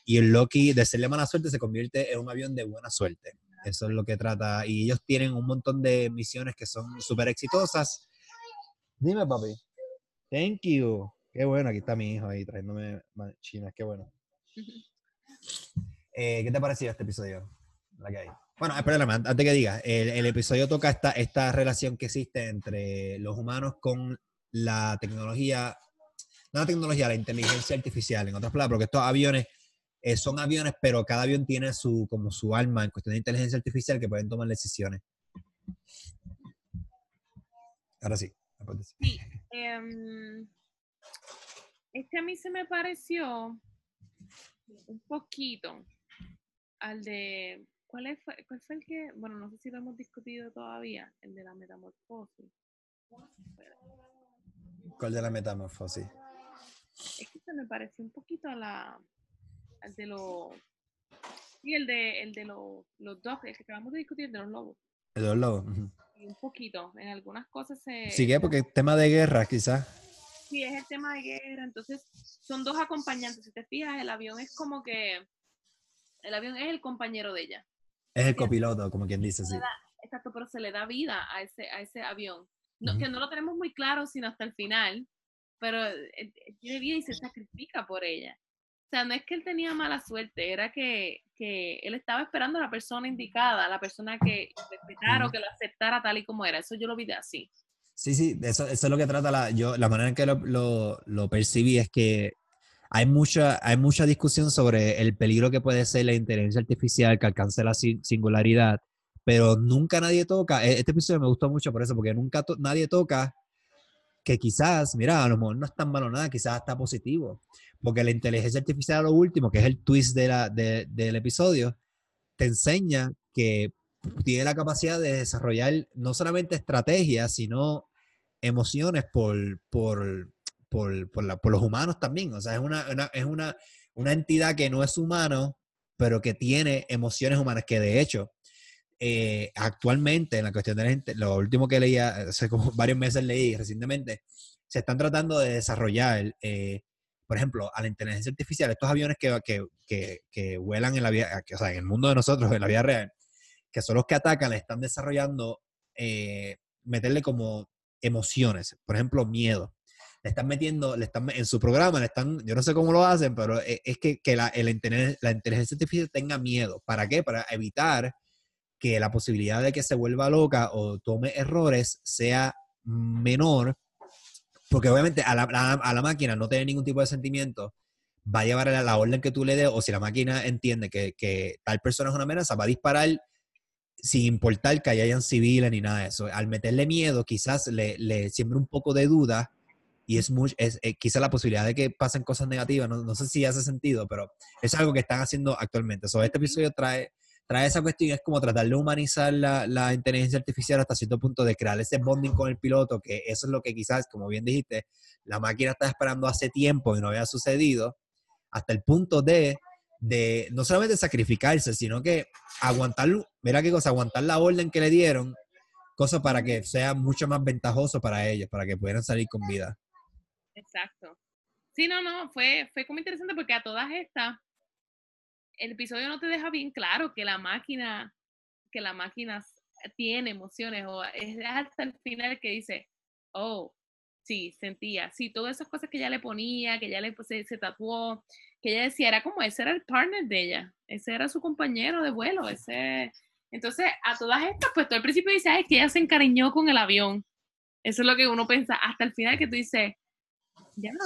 S1: y el Loki, de serle mala suerte, se convierte en un avión de buena suerte. Eso es lo que trata. Y ellos tienen un montón de misiones que son súper exitosas. Dime, papi. Thank you. Qué bueno, aquí está mi hijo ahí trayéndome chinas, qué bueno. Eh, ¿Qué te ha parecido este episodio? La que hay. Bueno, espérame, antes que diga, el, el, episodio toca esta, esta relación que existe entre los humanos con la tecnología, no la tecnología, la inteligencia artificial, en otras palabras, porque estos aviones eh, son aviones, pero cada avión tiene su, como su alma en cuestión de inteligencia artificial que pueden tomar decisiones. Ahora sí.
S2: Sí. Um, este a mí se me pareció un poquito al de. ¿Cuál, fue, ¿Cuál fue el que.? Bueno, no sé si lo hemos discutido todavía, el de la metamorfosis.
S1: ¿Cuál de la metamorfosis?
S2: Es que se me pareció un poquito a la. al de los. Sí, el de, el de los, los dos, el que acabamos de discutir, el de los lobos.
S1: El de los lobos.
S2: Un poquito. En algunas cosas se.
S1: Sí, porque es tema de guerra, quizás.
S2: Sí, es el tema de guerra. Entonces, son dos acompañantes. Si te fijas, el avión es como que. El avión es el compañero de ella.
S1: Es el copiloto, como quien dice, sí.
S2: exacto, pero se le da vida a ese, a ese avión. No, Que no lo tenemos muy claro, sino hasta el final. Pero eh, eh, tiene vida y se sacrifica por ella. O sea, no es que él tenía mala suerte, era que, que él estaba esperando a la persona indicada, a la persona que respetara o que lo aceptara tal y como era. Eso yo lo vi de así.
S1: Sí, sí, eso, eso es lo que trata la, yo, la manera en que lo, lo, lo, percibí es que hay mucha, hay mucha discusión sobre el peligro que puede ser la inteligencia artificial que alcance la singularidad, pero nunca nadie toca, e, este episodio me gustó mucho por eso, porque nunca nadie toca que quizás, mira, a lo mejor no es tan malo nada, quizás está positivo, porque la inteligencia artificial, a lo último, que es el twist de la, de, del episodio, te enseña que tiene la capacidad de desarrollar no solamente estrategias, sino emociones por, por, por, por, los humanos también. O sea, es, una, es una, una, entidad que no es humano, pero que tiene emociones humanas, que de hecho, eh, actualmente, en la cuestión de la gente, lo último que leía, hace como varios meses leí recientemente, se están tratando de desarrollar, eh, por ejemplo, a la inteligencia artificial, estos aviones que, que, que, que vuelan en la vida, o sea, en el mundo de nosotros, en la vida real, que son los que atacan, le están desarrollando, eh, meterle como emociones, por ejemplo, miedo. Le están metiendo, le están en su programa, le están, yo no sé cómo lo hacen, pero e, es que, que la, la, inteligencia artificial tenga miedo. ¿Para qué? Para evitar que la posibilidad de que se vuelva loca o tome errores sea menor, porque obviamente a la, a la máquina no tiene ningún tipo de sentimiento, va a llevar a la, orden que tú le des, o si la máquina entiende que, que, tal persona es una amenaza, va a disparar sin importar que hayan civiles ni nada de eso. Al meterle miedo, quizás le, le siembra un poco de duda y es, muy, es eh, quizás la posibilidad de que pasen cosas negativas. No, no, sé si hace sentido, pero es algo que están haciendo actualmente. So, este episodio trae, trae esa cuestión, es como tratar de humanizar la, la, inteligencia artificial hasta cierto punto, de crear ese bonding con el piloto, que eso es lo que quizás, como bien dijiste, la máquina está esperando hace tiempo y no había sucedido, hasta el punto de de no solamente sacrificarse, sino que aguantar, mira qué cosa, aguantar la orden que le dieron, cosa para que sea mucho más ventajoso para ellos, para que pudieran salir con vida.
S2: Exacto. Sí, no, no, fue, fue como interesante porque a todas estas, el episodio no te deja bien claro que la máquina, que la máquina tiene emociones, o es hasta el final que dice, oh, sí, sentía, sí, todas esas cosas que ella le ponía, que ella le se, se tatuó, que ella decía, era como ese era el partner de ella, ese era su compañero de vuelo, ese... Entonces, a todas estas, pues todo el principio dice, ay, que ella se encariñó con el avión. Eso es lo que uno piensa, hasta el final que tú dices, ya no.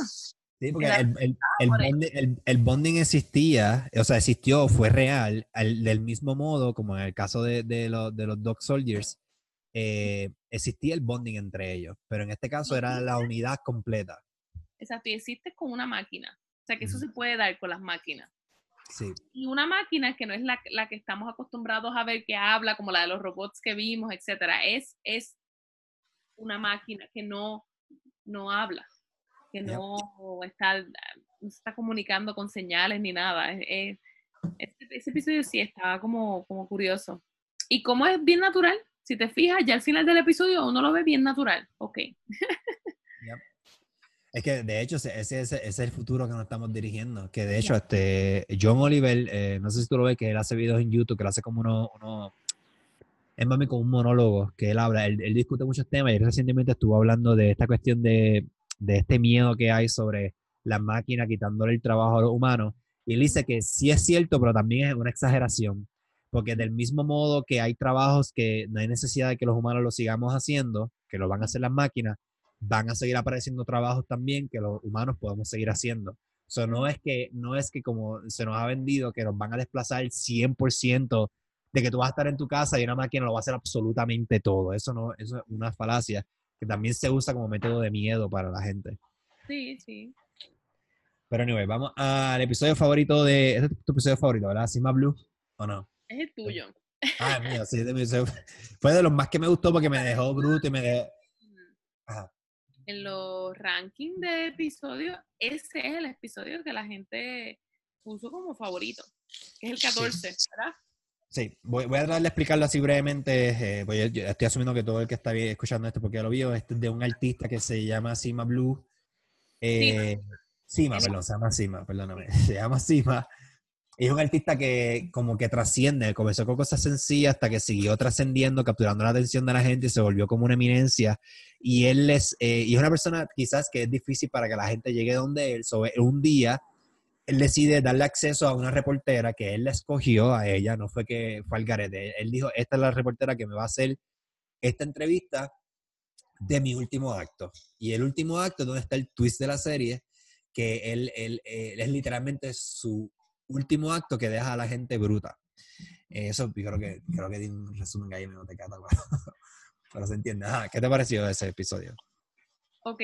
S1: Sí, porque el, el, el, bonding, el, bonding, existía, o sea, existió, fue real, del mismo modo como en el caso de, de, de los Dog Soldiers, eh, existía el bonding entre ellos, pero en este caso era la unidad completa.
S2: Exacto, y existe con una máquina. O sea, que eso se puede dar con las máquinas.
S1: Sí.
S2: Y una máquina que no es la, la, que estamos acostumbrados a ver que habla, como la de los robots que vimos, etcétera, es, es una máquina que no, no habla, que no está, no está comunicando con señales ni nada. Es, ese episodio sí estaba como, como curioso. Y como es bien natural, si te fijas, ya al final del episodio uno lo ve bien natural. Ok.
S1: Es que de hecho ese, ese, ese, es el futuro que nos estamos dirigiendo. Que de hecho, este John Oliver, eh, no sé si tú lo ves, que él hace videos en YouTube, que él hace como unos, es mami con un monólogo que él habla, él, él, discute muchos temas y recientemente estuvo hablando de esta cuestión de, de este miedo que hay sobre la máquina quitándole el trabajo a los humanos. Y él dice que sí es cierto, pero también es una exageración, porque del mismo modo que hay trabajos que no hay necesidad de que los humanos lo sigamos haciendo, que lo van a hacer las máquinas, van a seguir apareciendo trabajos también que los humanos podemos seguir haciendo. Eso no es que no es que como se nos ha vendido que nos van a desplazar el 100% de que tú vas a estar en tu casa y una máquina lo va a hacer absolutamente todo. Eso no eso es una falacia que también se usa como método de miedo para la gente.
S2: Sí, sí.
S1: Pero anyway, vamos al episodio favorito de este es tu episodio favorito, ¿verdad? Sima Blue o no?
S2: Es el tuyo.
S1: Ah, mío, sí, fue de los más que me gustó porque me dejó bruto y me dejó...
S2: Ajá en los rankings de episodios, ese es el episodio que la gente puso como favorito, que es el 14, ¿verdad?
S1: Sí, voy, voy, a tratar de explicarlo así brevemente. Eh, estoy asumiendo que todo el que está escuchando esto, porque ya lo vio, es de un artista que se llama Sima Blue. Eh, Sima, perdón, se llama Sima, perdóname. Se llama Sima es un artista que como que trasciende, comenzó con cosas sencillas hasta que siguió trascendiendo, capturando la atención de la gente y se volvió como una eminencia. Y él es, eh, y es una persona quizás que es difícil para que la gente llegue donde él. Sobre un día, él decide darle acceso a una reportera que él la escogió a ella, no fue que fue al garete. Él dijo, esta es la reportera que me va a hacer esta entrevista de mi último acto. Y el último acto es donde está el twist de la serie, que él, es literalmente su último acto que deja a la gente bruta. Eso creo que, creo que di un resumen ahí, no te cata, pero, se entiende. ¿Qué te pareció ese episodio?
S2: Ok.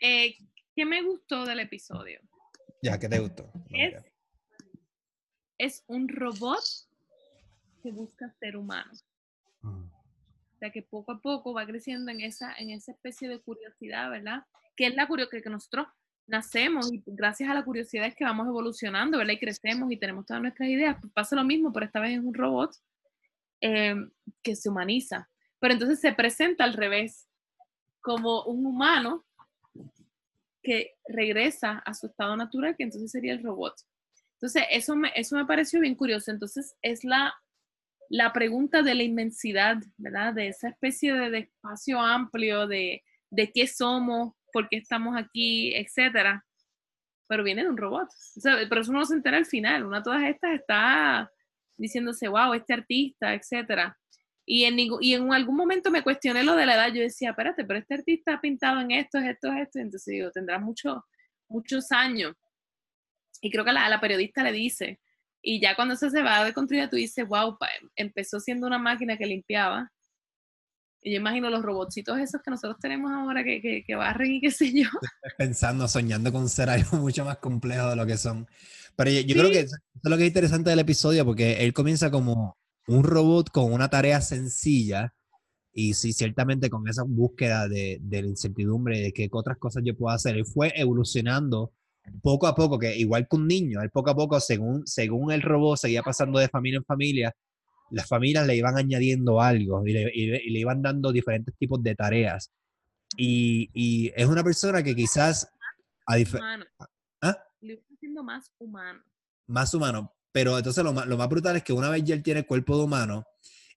S2: Eh, ¿Qué me gustó del episodio?
S1: Ya, ¿qué te gustó?
S2: Es, es un robot que busca ser humano. Mm. O sea, que poco a poco va creciendo en esa, en esa especie de curiosidad, ¿verdad? Que es la curiosidad que nosotros nacemos y gracias a la curiosidad es que vamos evolucionando, ¿verdad? Y crecemos y tenemos todas nuestras ideas. Pues pasa lo mismo, pero esta vez es un robot em, que se humaniza. Pero entonces se presenta al revés, como un humano que regresa a su estado natural, que entonces sería el robot. Entonces, eso me, eso me pareció bien curioso. Entonces, es la, la pregunta de la inmensidad, ¿verdad? De esa especie de, espacio amplio, de, de qué somos, por qué estamos aquí, etcétera. Pero viene de un robot. Pero eso no se entera al final. Una de todas estas está diciéndose, wow, este artista, etcétera. Y en, y en algún momento me cuestioné lo de la edad. Yo decía, espérate, pero este artista ha pintado en esto, esto, esto. Entonces digo, tendrá mucho, muchos años. Y creo que a la, periodista le dice, y ya cuando eso se va de continuidad, tú dices, wow, empezó siendo una máquina que limpiaba y yo imagino los robotcitos esos que nosotros tenemos ahora que, que, que barren y qué sé yo.
S1: Pensando, soñando con ser algo mucho más complejo de lo que son. Pero yo, creo que eso es lo que es interesante del episodio, porque él comienza como un robot con una tarea sencilla y sí, ciertamente con esa búsqueda de, de la incertidumbre de qué otras cosas yo puedo hacer, él fue evolucionando poco a poco, que igual que un niño, él poco a poco, según, según el robot seguía pasando de familia en familia, las familias le iban añadiendo algo y le, iban dando diferentes tipos de tareas. Y, es una persona que quizás... A
S2: ¿Ah? Le está haciendo más humano.
S1: Más humano. Pero entonces lo más, lo más brutal es que una vez ya él tiene el cuerpo de humano,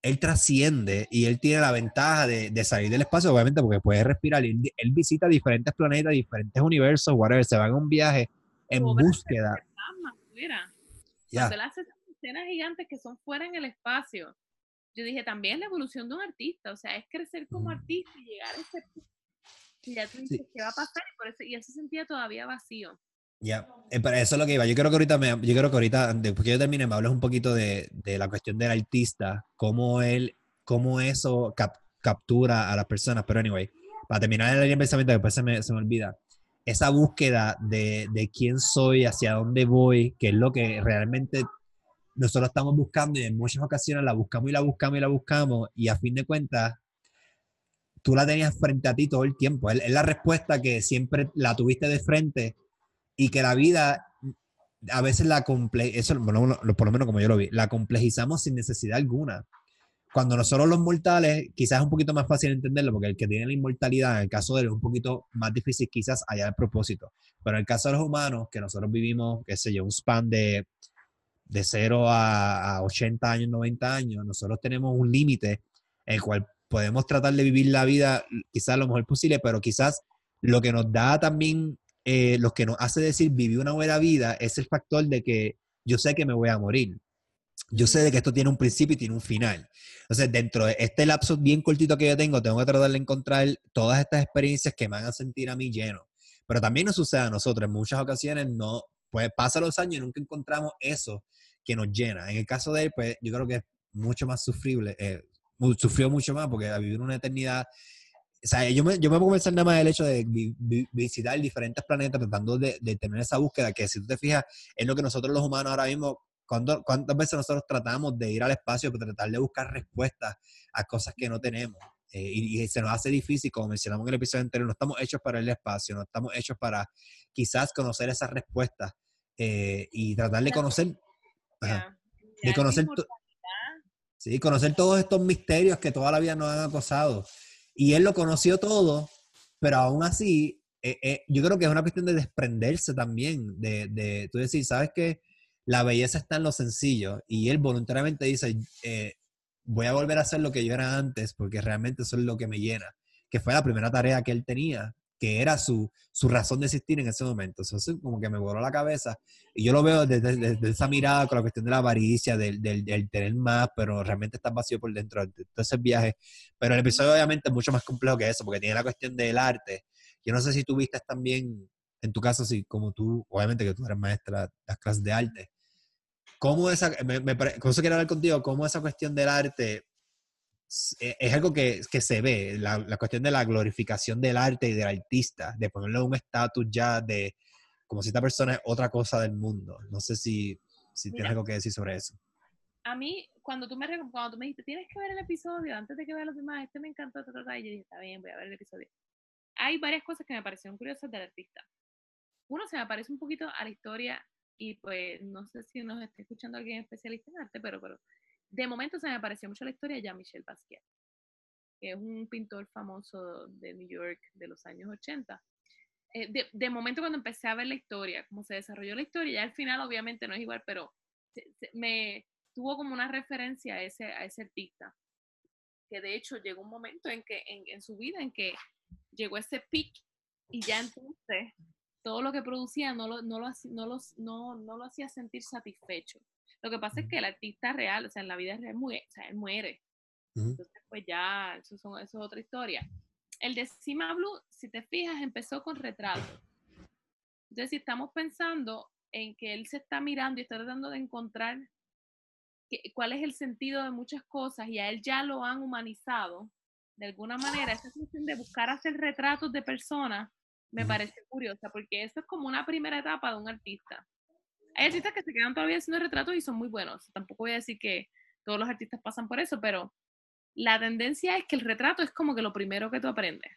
S1: él trasciende y él tiene la ventaja de, salir del espacio, obviamente, porque puede respirar. Y él, visita diferentes planetas, diferentes universos, whatever. Se va en un viaje en búsqueda.
S2: Ya escenas gigantes que son fuera en el espacio. Yo dije, también la evolución de un artista, o sea, es crecer como artista y llegar a ese y ya tú dices, ¿qué va a pasar? Y, por eso, y él se sentía todavía vacío.
S1: Ya, eh, pero eso es lo que iba. Yo creo que ahorita, me, yo creo que ahorita, después que yo termine, me hables un poquito de, de, la cuestión del artista, cómo él, cómo eso captura a las personas. Pero anyway, para terminar el pensamiento, después se me, se me olvida, esa búsqueda de, de quién soy, hacia dónde voy, que es lo que realmente nosotros estamos buscando y en muchas ocasiones la buscamos y la buscamos y la buscamos y a fin de cuentas tú la tenías frente a ti todo el tiempo. Es, la respuesta que siempre la tuviste de frente y que la vida a veces la comple eso por lo menos como yo lo vi, la complejizamos sin necesidad alguna. Cuando nosotros los mortales, quizás es un poquito más fácil entenderlo, porque el que tiene la inmortalidad, en el caso de él, es un poquito más difícil quizás allá el propósito. Pero en el caso de los humanos, que nosotros vivimos, qué sé yo, un span de de 0 a, a 80 años, 90 años, nosotros tenemos un límite en el cual podemos tratar de vivir la vida quizás lo mejor posible, pero quizás lo que nos da también, eh, lo que nos hace decir vivir una buena vida es el factor de que yo sé que me voy a morir. Yo sé de que esto tiene un principio y tiene un final. Entonces, dentro de este lapso bien cortito que yo tengo, tengo que tratar de encontrar todas estas experiencias que me hagan sentir a mí lleno. Pero también nos sucede a nosotros. En muchas ocasiones no, pues pasan los años y nunca encontramos eso que nos llena. En el caso de él, pues yo creo que es mucho más sufrible, eh, sufrió mucho más porque a vivir una eternidad o sea, yo me, yo me pongo a pensar nada más el hecho de visitar diferentes planetas tratando de, de, tener esa búsqueda, que si tú te fijas, es lo que nosotros los humanos ahora mismo, ¿cuántas veces nosotros tratamos de ir al espacio para tratar de buscar respuestas a cosas que no tenemos? Eh, y, se nos hace difícil, como mencionamos en el episodio anterior, no estamos hechos para el espacio, no estamos hechos para quizás conocer esas respuestas eh, y tratar de conocer, de conocer, sí, conocer todos estos misterios que toda la vida nos han acosado. Y él lo conoció todo, pero aún así, eh, eh, yo creo que es una cuestión de desprenderse también, de, de tú decir, ¿sabes qué? La belleza está en lo sencillo. Y él voluntariamente dice, eh, voy a volver a hacer lo que yo era antes, porque realmente eso es lo que me llena. Que fue la primera tarea que él tenía que era su, su razón de existir en ese momento. Eso como que me voló la cabeza. Y yo lo veo desde, esa mirada con la cuestión de la avaricia, del, del, tener más, pero realmente está vacío por dentro de todo ese viaje. Pero el episodio obviamente es mucho más complejo que eso, porque tiene la cuestión del arte. Yo no sé si tú viste también, en tu caso, si como tú, obviamente que tú eres maestra las clases de arte, ¿cómo esa, me, me, con eso quiero hablar contigo, cómo esa cuestión del arte es algo que, que se ve, la, la, cuestión de la glorificación del arte y del artista, de ponerle un estatus ya de como si esta persona es otra cosa del mundo. No sé si, si tienes algo que decir sobre eso.
S2: A mí, cuando tú, me, cuando tú me dijiste, tienes que ver el episodio antes de que veas los demás, este me encantó, y yo dije, está bien, voy a ver el episodio. Hay varias cosas que me parecieron curiosas del artista. Uno, se me parece un poquito a la historia y pues no sé si nos está escuchando alguien especialista en arte, pero, pero de momento se me pareció mucho la historia de Jean-Michel Basquiat, que es un pintor famoso de New York de los años 80. Eh, de, momento cuando empecé a ver la historia, cómo se desarrolló la historia, ya al final obviamente no es igual, pero me tuvo como una referencia a ese, a ese artista, que de hecho llegó un momento en, que, en, en su vida en que llegó ese pic y ya entonces todo lo que producía no lo, no lo, no no, no lo hacía sentir satisfecho. Lo que pasa es que el artista real, o sea, en la vida real, muere, o sea, él muere. Entonces, pues ya, eso, son, eso es otra historia. El de Cima Blue, si te fijas, empezó con retrato. Entonces, si estamos pensando en que él se está mirando y está tratando de encontrar cuál es el sentido de muchas cosas y a él ya lo han humanizado, de alguna manera, esa cuestión de buscar hacer retratos de personas me parece curiosa, porque eso es como una primera etapa de un artista. Hay artistas que se quedan todavía haciendo retratos y son muy buenos. Tampoco voy a decir que todos los artistas pasan por eso, pero la tendencia es que el retrato es como que lo primero que tú aprendes.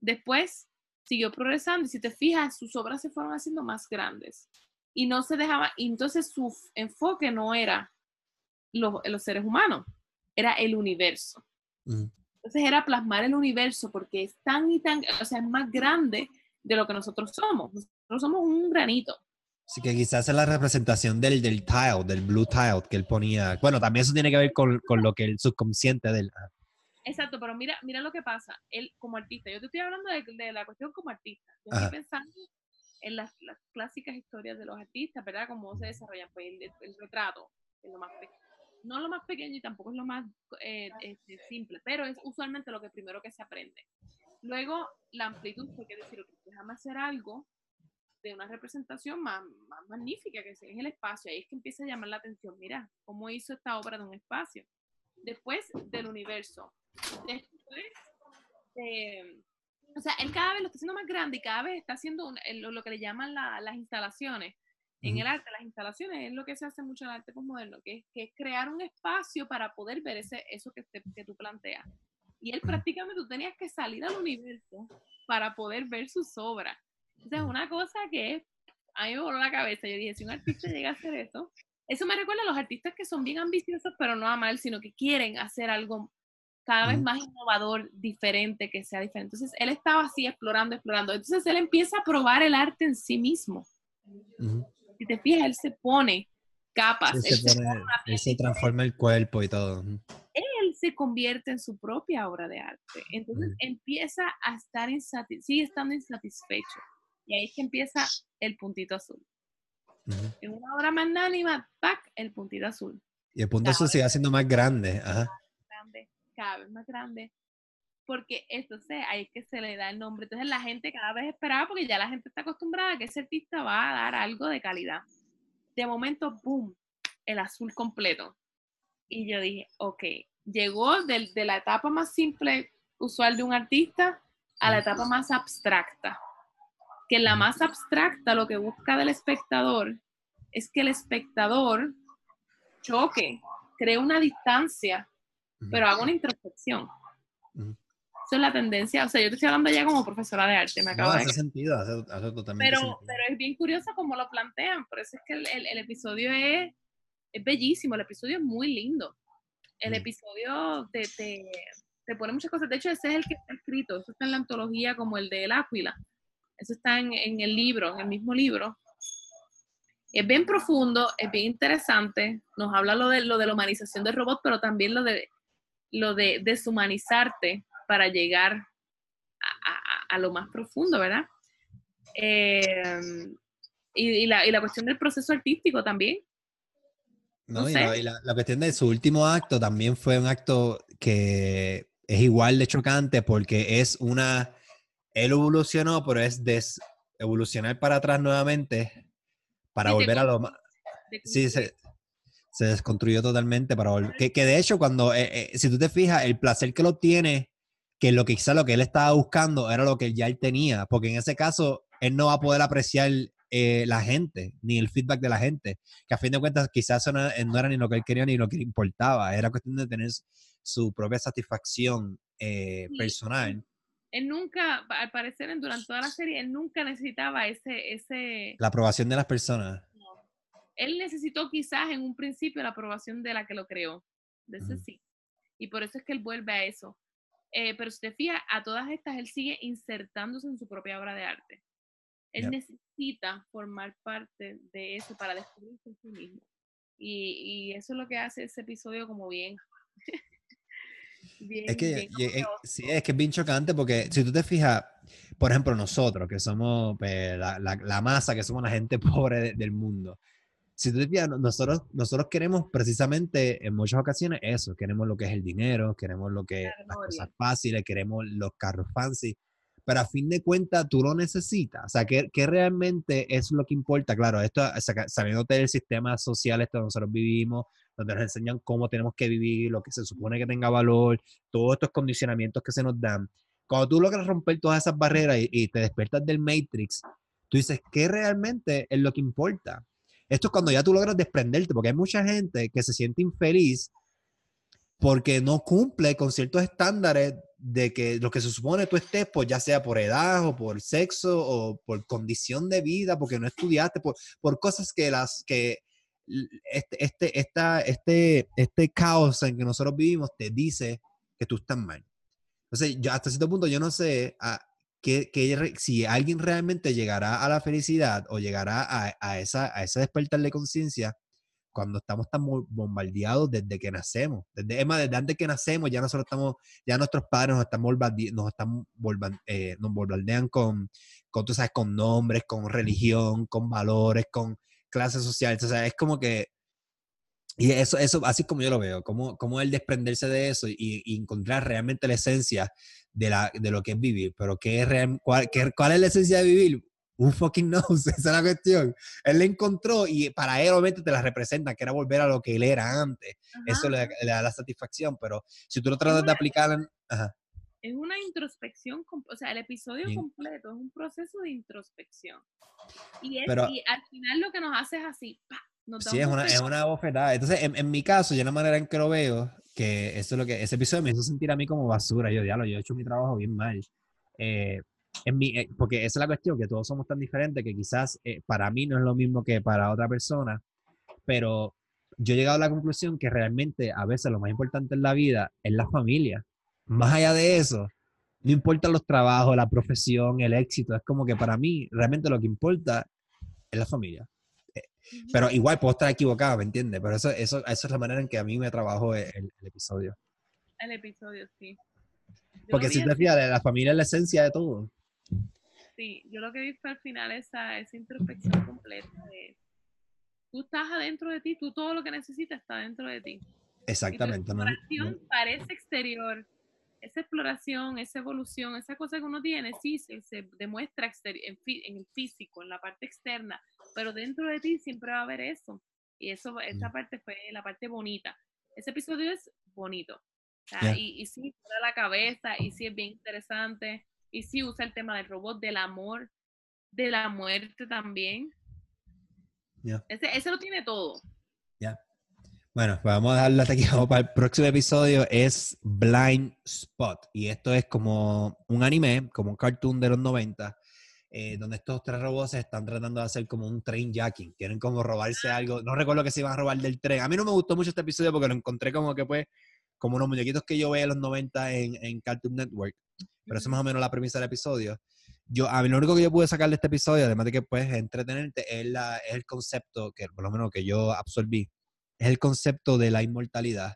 S2: Después siguió progresando y si te fijas, sus obras se fueron haciendo más grandes y no se dejaba, y entonces su enfoque no era los, los seres humanos, era el universo. Entonces era plasmar el universo porque es tan y tan, o sea, es más grande de lo que nosotros somos. Nosotros somos un granito.
S1: Así que quizás es la representación del, del tile, del blue tile que él ponía. Bueno, también eso tiene que ver con, con lo que el subconsciente del...
S2: Exacto, pero mira, mira lo que pasa. Él como artista, yo te estoy hablando de, de la cuestión como artista. Yo estoy pensando en las, las, clásicas historias de los artistas, ¿verdad? Cómo se desarrollan, pues el, el retrato, es lo más no lo más pequeño y tampoco es lo más eh, este, simple, pero es usualmente lo que primero que se aprende. Luego, la amplitud, porque decir, déjame hacer algo de una representación más, más magnífica, que es el espacio. Ahí es que empieza a llamar la atención. Mira, cómo hizo esta obra de un espacio. Después del universo. Después de, o sea, él cada vez lo está haciendo más grande y cada vez está haciendo lo, que le llaman las instalaciones. En el arte, las instalaciones es lo que se hace mucho en el arte postmoderno, que es, que es crear un espacio para poder ver ese, eso que, que tú planteas. Y él prácticamente tú tenías que salir al universo para poder ver sus obras. Entonces, una cosa que a mí me voló la cabeza. Yo dije, si un artista llega a hacer eso, eso me recuerda a los artistas que son bien ambiciosos, pero no a mal, sino que quieren hacer algo cada vez más innovador, diferente, que sea diferente. Entonces, él estaba así explorando, explorando. Entonces, él empieza a probar el arte en sí mismo. Si te fijas, él se pone capas.
S1: Sí, se, pone, él se transforma el cuerpo y todo.
S2: Él se convierte en su propia obra de arte. Entonces empieza a estar insatisfecho, sigue estando insatisfecho. Y ahí es que empieza el puntito azul. En una obra magnánima, ¡pac! el puntito azul.
S1: Y el punto azul sigue haciendo más grande. Ajá.
S2: Grande, cada vez más grande. Porque esto sé, ahí es que se le da el nombre. Entonces la gente cada vez esperaba, porque ya la gente está acostumbrada a que ese artista va a dar algo de calidad. De momento, ¡boom! El azul completo. Y yo dije, ok, llegó de, de la etapa más simple, usual de un artista, a la etapa más abstracta que la más abstracta lo que busca del espectador es que el espectador choque, cree una distancia, pero haga una introspección. Esa es la tendencia, o sea, yo te estoy hablando ya como profesora de arte, me acabo
S1: no,
S2: de...
S1: hace sentido, hace, totalmente
S2: pero,
S1: sentido.
S2: Pero es bien curioso cómo lo plantean, por eso es que el, el, episodio es, es, bellísimo, el episodio es muy lindo. El episodio te, te, te, pone muchas cosas, de hecho ese es el que está escrito, eso está en la antología como el de El Áquila, eso está en, en, el libro, en el mismo libro. Es bien profundo, es bien interesante. Nos habla lo de, lo de la humanización del robot, pero también lo de, lo de deshumanizarte para llegar a, a, a lo más profundo, ¿verdad? Eh, y, y, la, y, la, cuestión del proceso artístico también.
S1: No, no y, la, y la, la, cuestión de su último acto también fue un acto que es igual de chocante porque es una él evolucionó, pero es des evolucionar para atrás nuevamente para sí, volver a lo más. Sí, se, se, desconstruyó totalmente para volver. Que, que de hecho, cuando, eh, eh, si tú te fijas, el placer que lo obtiene, que lo que quizá lo que él estaba buscando era lo que ya él tenía, porque en ese caso, él no va a poder apreciar eh, la gente, ni el feedback de la gente, que a fin de cuentas quizás no, no, era ni lo que él quería ni lo que le importaba, era cuestión de tener su propia satisfacción eh, sí. personal
S2: él nunca, al parecer, durante toda la serie, él nunca necesitaba ese... ese...
S1: La aprobación de las personas.
S2: No. Él necesitó quizás en un principio la aprobación de la que lo creó, de ese uh -huh. sí. Y por eso es que él vuelve a eso. Eh, pero si te fijas, a todas estas él sigue insertándose en su propia obra de arte. Él yep. necesita formar parte de eso para descubrirse en sí mismo. Y, y eso es lo que hace ese episodio como bien
S1: Bien, es que bien eh, sí, es que es bien chocante porque si tú te fijas, por ejemplo, nosotros que somos eh, la, la, la, masa, que somos la gente pobre de, del mundo, si tú te fijas, nosotros, nosotros queremos precisamente en muchas ocasiones eso, queremos lo que es el dinero, queremos lo que claro, las cosas fáciles, queremos los carros fancy, pero a fin de cuentas tú lo necesitas, o sea, ¿qué, qué realmente es lo que importa? Claro, esto saliendo del sistema social este donde nosotros vivimos, donde nos enseñan cómo tenemos que vivir, lo que se supone que tenga valor, todos estos condicionamientos que se nos dan. Cuando tú logras romper todas esas barreras y, y te despiertas del Matrix, tú dices, ¿qué realmente es lo que importa? Esto es cuando ya tú logras desprenderte, porque hay mucha gente que se siente infeliz porque no cumple con ciertos estándares de que lo que se supone tú estés, pues ya sea por edad o por sexo o por condición de vida, porque no estudiaste, por, por cosas que las que este, este, esta, este, este caos en que nosotros vivimos te dice que tú estás mal. Entonces, yo, hasta cierto punto yo no sé a, que, que, si alguien realmente llegará a la felicidad o llegará a, a esa, a ese despertar de conciencia cuando estamos tan bombardeados desde que nacemos. Desde, es más, desde antes que nacemos ya nosotros estamos, ya nuestros padres nos están, nos están eh, nos bombardean con, con, tú sabes, con nombres, con religión, con valores, con clases sociales. O sea, es como que y eso, eso, así como yo lo veo, como, como el desprenderse de eso y, y, encontrar realmente la esencia de, la, de lo que es vivir. Pero ¿qué es real, cuál, qué, ¿cuál es la esencia de vivir? Un fucking knows, esa es la cuestión. Él la encontró y para él obviamente te la representa, que era volver a lo que él era antes. Ajá. Eso le, le, da la satisfacción, pero si tú lo tratas de aplicar... Ajá.
S2: Es una introspección, o sea, el episodio completo es un proceso de introspección. Y, es, pero, y al final lo que nos hace es así, ¡pah!
S1: Sí, es una, es una bofetada. Entonces, en, en, mi caso, yo la manera en que lo veo, que eso es lo que, ese episodio me hizo sentir a mí como basura. Yo, diablo, yo he hecho mi trabajo bien mal. Eh, en mi, eh, porque esa es la cuestión, que todos somos tan diferentes que quizás eh, para mí no es lo mismo que para otra persona, pero yo he llegado a la conclusión que realmente a veces lo más importante en la vida es la familia. Más allá de eso, no importan los trabajos, la profesión, el éxito, es como que para mí realmente lo que importa es la familia Pero igual puedo estar equivocado, ¿me entiendes? Pero eso, eso, eso es la manera en que a mí me trabajó el, episodio.
S2: El episodio, sí.
S1: Porque si te fijas, la familia es la esencia de todo.
S2: Sí, yo lo que vi fue al final esa, esa introspección completa de tú estás adentro de ti, tú todo lo que necesitas está dentro de ti.
S1: Exactamente.
S2: La exploración parece exterior. Esa exploración, esa evolución, esa cosa que uno tiene, sí, se, demuestra en, en, el físico, en la parte externa, pero dentro de ti siempre va a haber eso. Y eso, esa parte fue la parte bonita. Ese episodio es bonito. y, y, sí, da la cabeza, y sí es bien interesante, y sí usa el tema del robot, del amor, de la muerte también. Ese, ese lo tiene todo.
S1: Bueno, pues vamos a darle hasta aquí. para el próximo episodio. Es Blind Spot. Y esto es como un anime, como un cartoon de los 90, eh, donde estos tres robots están tratando de hacer como un train jacking. Quieren como robarse algo. No recuerdo que se iban a robar del tren. A mí no me gustó mucho este episodio porque lo encontré como que pues, como unos muñequitos que yo veía en los 90 en, en Cartoon Network. Pero eso es más o menos la premisa del episodio. Yo, a mí lo único que yo pude sacar de este episodio, además de que puedes entretenerte, es, la, es el concepto que, por lo menos, que yo absorbí es el concepto de la inmortalidad,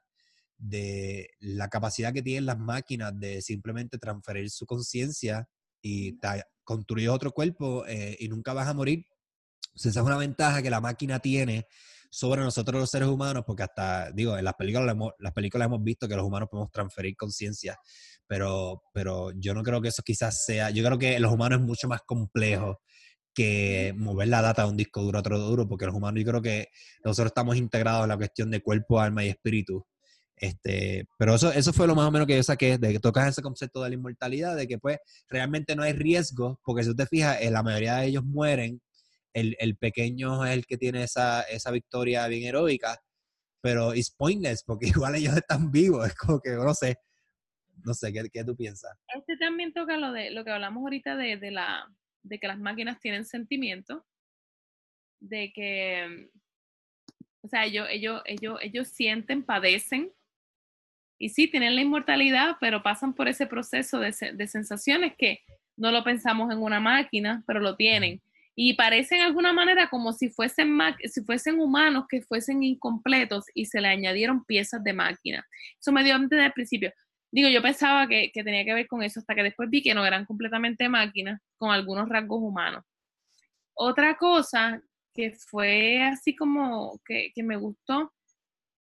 S1: de la capacidad que tienen las máquinas de simplemente transferir su conciencia y construir otro cuerpo eh, y nunca vas a morir. esa es una ventaja que la máquina tiene sobre nosotros los seres humanos, porque hasta, digo, en las películas, las películas hemos visto que los humanos podemos transferir conciencia, pero, pero yo no creo que eso quizás sea, yo creo que los humanos es mucho más complejo que mover la data de un disco duro a otro duro, porque los humanos yo creo que nosotros estamos integrados en la cuestión de cuerpo, alma y espíritu. Este, pero eso, eso fue lo más o menos que yo saqué, de que tocas ese concepto de la inmortalidad, de que pues realmente no hay riesgo, porque si usted fija, en la mayoría de ellos mueren, el, el, pequeño es el que tiene esa, esa victoria bien heroica, pero es pointless, porque igual ellos están vivos, es como que, no sé, no sé, ¿qué, qué tú piensas?
S2: Este también toca lo de lo que hablamos ahorita de, de la de que las máquinas tienen sentimientos, de que, o sea, ellos, ellos, ellos, ellos sienten, padecen, y sí, tienen la inmortalidad, pero pasan por ese proceso de, de sensaciones que no lo pensamos en una máquina, pero lo tienen. Y parecen de alguna manera como si fuesen, si fuesen humanos que fuesen incompletos y se le añadieron piezas de máquina. Eso me dio antes del principio. Digo, yo pensaba que, tenía que ver con eso hasta que después vi que no eran completamente máquinas con algunos rasgos humanos. Otra cosa que fue así como que, me gustó,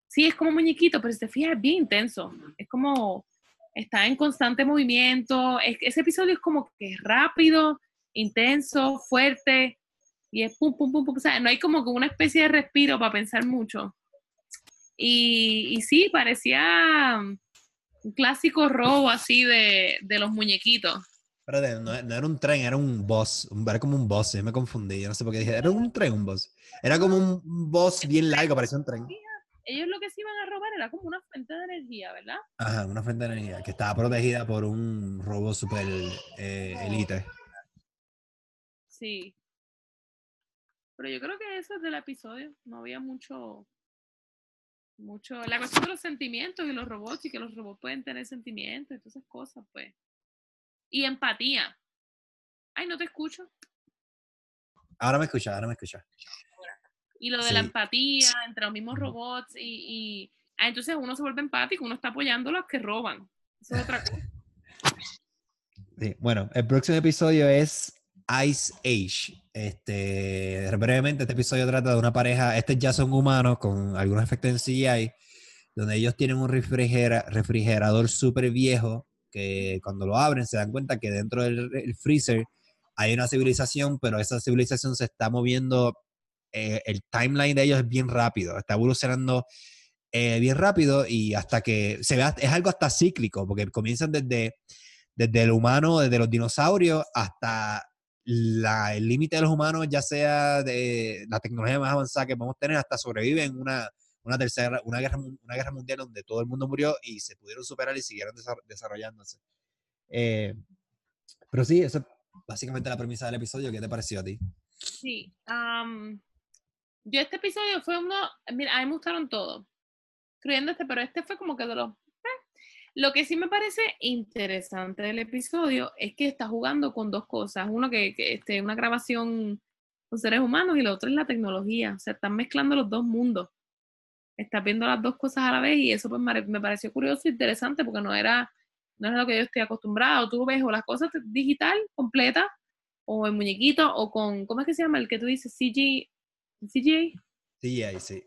S2: sí, es como muñequito, pero si te fijas es bien intenso. Es como, está en constante movimiento. ese episodio es como que es rápido, intenso, fuerte, y es pum, pum, pum, pum. O sea, no hay como que una especie de respiro para pensar mucho. Y, y sí, parecía un clásico robo así de, de los muñequitos.
S1: Pero no, era un tren, era un boss, era como un boss, yo me confundí, yo no sé por qué dije, era un tren, un boss. Era como un boss bien largo, parecía un tren.
S2: Ellos lo que se iban a robar era como una fuente de energía, ¿verdad?
S1: Ajá, una fuente de energía, que estaba protegida por un robo super eh, elite.
S2: Sí. Pero yo creo que eso es del episodio, no había mucho, mucho, la cuestión de los sentimientos y los robots y que los robots pueden tener sentimientos y todas esas cosas, pues. Y empatía. Ay, no te escucho.
S1: Ahora me escucha, ahora me escucha.
S2: Y lo de la empatía entre los mismos robots y, y ah, entonces uno se vuelve empático, uno está apoyando a los que roban. Eso es otra cosa.
S1: Sí, bueno, el próximo episodio es Ice Age. Este, brevemente, este episodio trata de una pareja, estos ya son humanos con algunos efectos en CGI, donde ellos tienen un refrigerador súper viejo que cuando lo abren se dan cuenta que dentro del freezer hay una civilización, pero esa civilización se está moviendo, eh, el timeline de ellos es bien rápido, está evolucionando eh, bien rápido y hasta que se vea, es algo hasta cíclico, porque comienzan desde, desde el humano, desde los dinosaurios hasta el límite de los humanos, ya sea de la tecnología más avanzada que podemos tener, hasta sobrevive en una, una tercera, una guerra, una guerra mundial donde todo el mundo murió y se pudieron superar y siguieron desarrollándose. Eh, pero sí, eso es básicamente la premisa del episodio. ¿Qué te pareció a ti?
S2: Sí, yo este episodio fue uno, mira, a mí me gustaron todos, incluyendo este, pero este fue como que de los lo que sí me parece interesante del episodio es que está jugando con dos cosas. Uno que, que este, una grabación, son seres humanos y lo otro es la tecnología. O sea, están mezclando los dos mundos. Estás viendo las dos cosas a la vez y eso pues me pareció curioso e interesante porque no era, no era lo que yo estoy acostumbrado. Tú ves o las cosas digital completa o en muñequito o con, ¿cómo es que se llama? El que tú dices, CG, CGI.
S1: CGI, sí.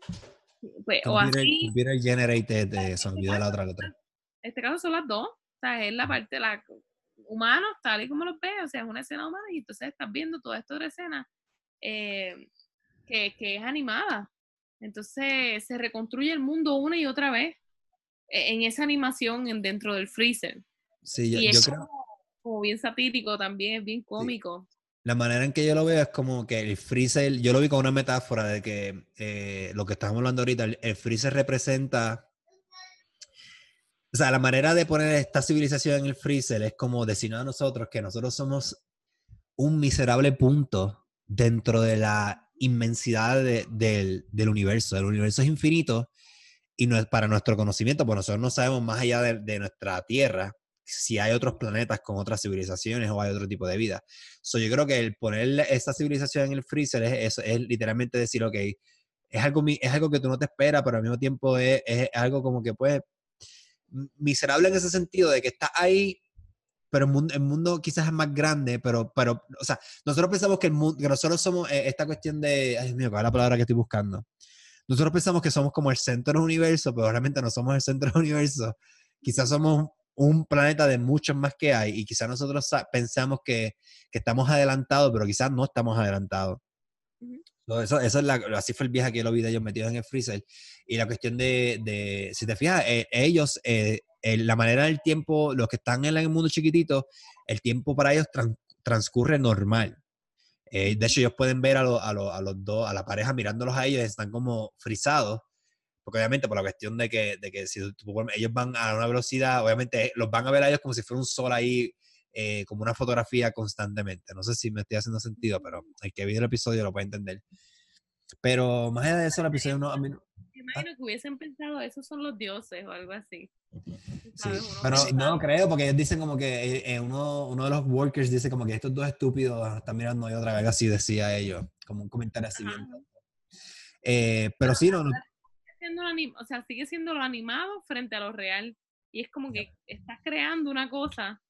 S2: Pues, o así.
S1: Computer generated, eh, se olvidó la otra, la otra.
S2: En este caso son las dos. O sea, es la parte, la humanos, tal y como los ves, o sea, es una escena humana y entonces estás viendo toda esta escena eh, que, que, es animada. Entonces se reconstruye el mundo una y otra vez e, en esa animación en, dentro del freezer.
S1: Sí, yo, y es
S2: creo. Como, bien satírico también, es bien cómico.
S1: La manera en que yo lo veo es como que el freezer, yo lo vi como una metáfora de que eh, lo que estamos hablando ahorita, el freezer representa o sea, la manera de poner esta civilización en el freezer es como decirnos a nosotros que nosotros somos un miserable punto dentro de la inmensidad del, universo. El universo es infinito y no es para nuestro conocimiento, pues nosotros no sabemos más allá de, nuestra Tierra si hay otros planetas con otras civilizaciones o hay otro tipo de vida. So, yo creo que el poner esta civilización en el freezer es, es, literalmente decir, ok, es algo, es algo que tú no te esperas, pero al mismo tiempo es, es algo como que pues miserable en ese sentido de que está ahí, pero el mundo, el mundo quizás es más grande, pero, pero, o sea, nosotros pensamos que, el mundo, que nosotros somos eh, esta cuestión de, ay Dios mío, ¿cuál es la palabra que estoy buscando? Nosotros pensamos que somos como el centro del universo, pero realmente no somos el centro del universo. Quizás somos un planeta de muchos más que hay y quizás nosotros pensamos que, que estamos adelantados, pero quizás no estamos adelantados eso, eso es la, así fue el viaje que yo lo vi de ellos metidos en el freezer. Y la cuestión de, de si te fijas, eh, ellos, eh, la manera del tiempo, los que están en el mundo chiquitito, el tiempo para ellos transcurre normal. Eh, de hecho, ellos pueden ver a, a, a, los dos, a la pareja mirándolos a ellos, están como frisados. Porque obviamente por la cuestión de que, de que si ellos van a una velocidad, obviamente los van a ver a ellos como si fuera un sol ahí eh, como una fotografía constantemente. No sé si me estoy haciendo sentido, pero el que vio el episodio lo puede entender. Pero más allá de eso, el episodio no, a mí no,
S2: imagino que hubiesen pensado, esos son los dioses o algo así.
S1: Sí, pero no creo, porque ellos dicen como que eh, eh, uno, uno, de los workers dice como que estos dos estúpidos están mirando y otra vez, así decía ellos, como un comentario así. Eh, pero sí, no, no.
S2: o sea, sigue siendo lo animado frente a lo real. Y es como que estás creando una cosa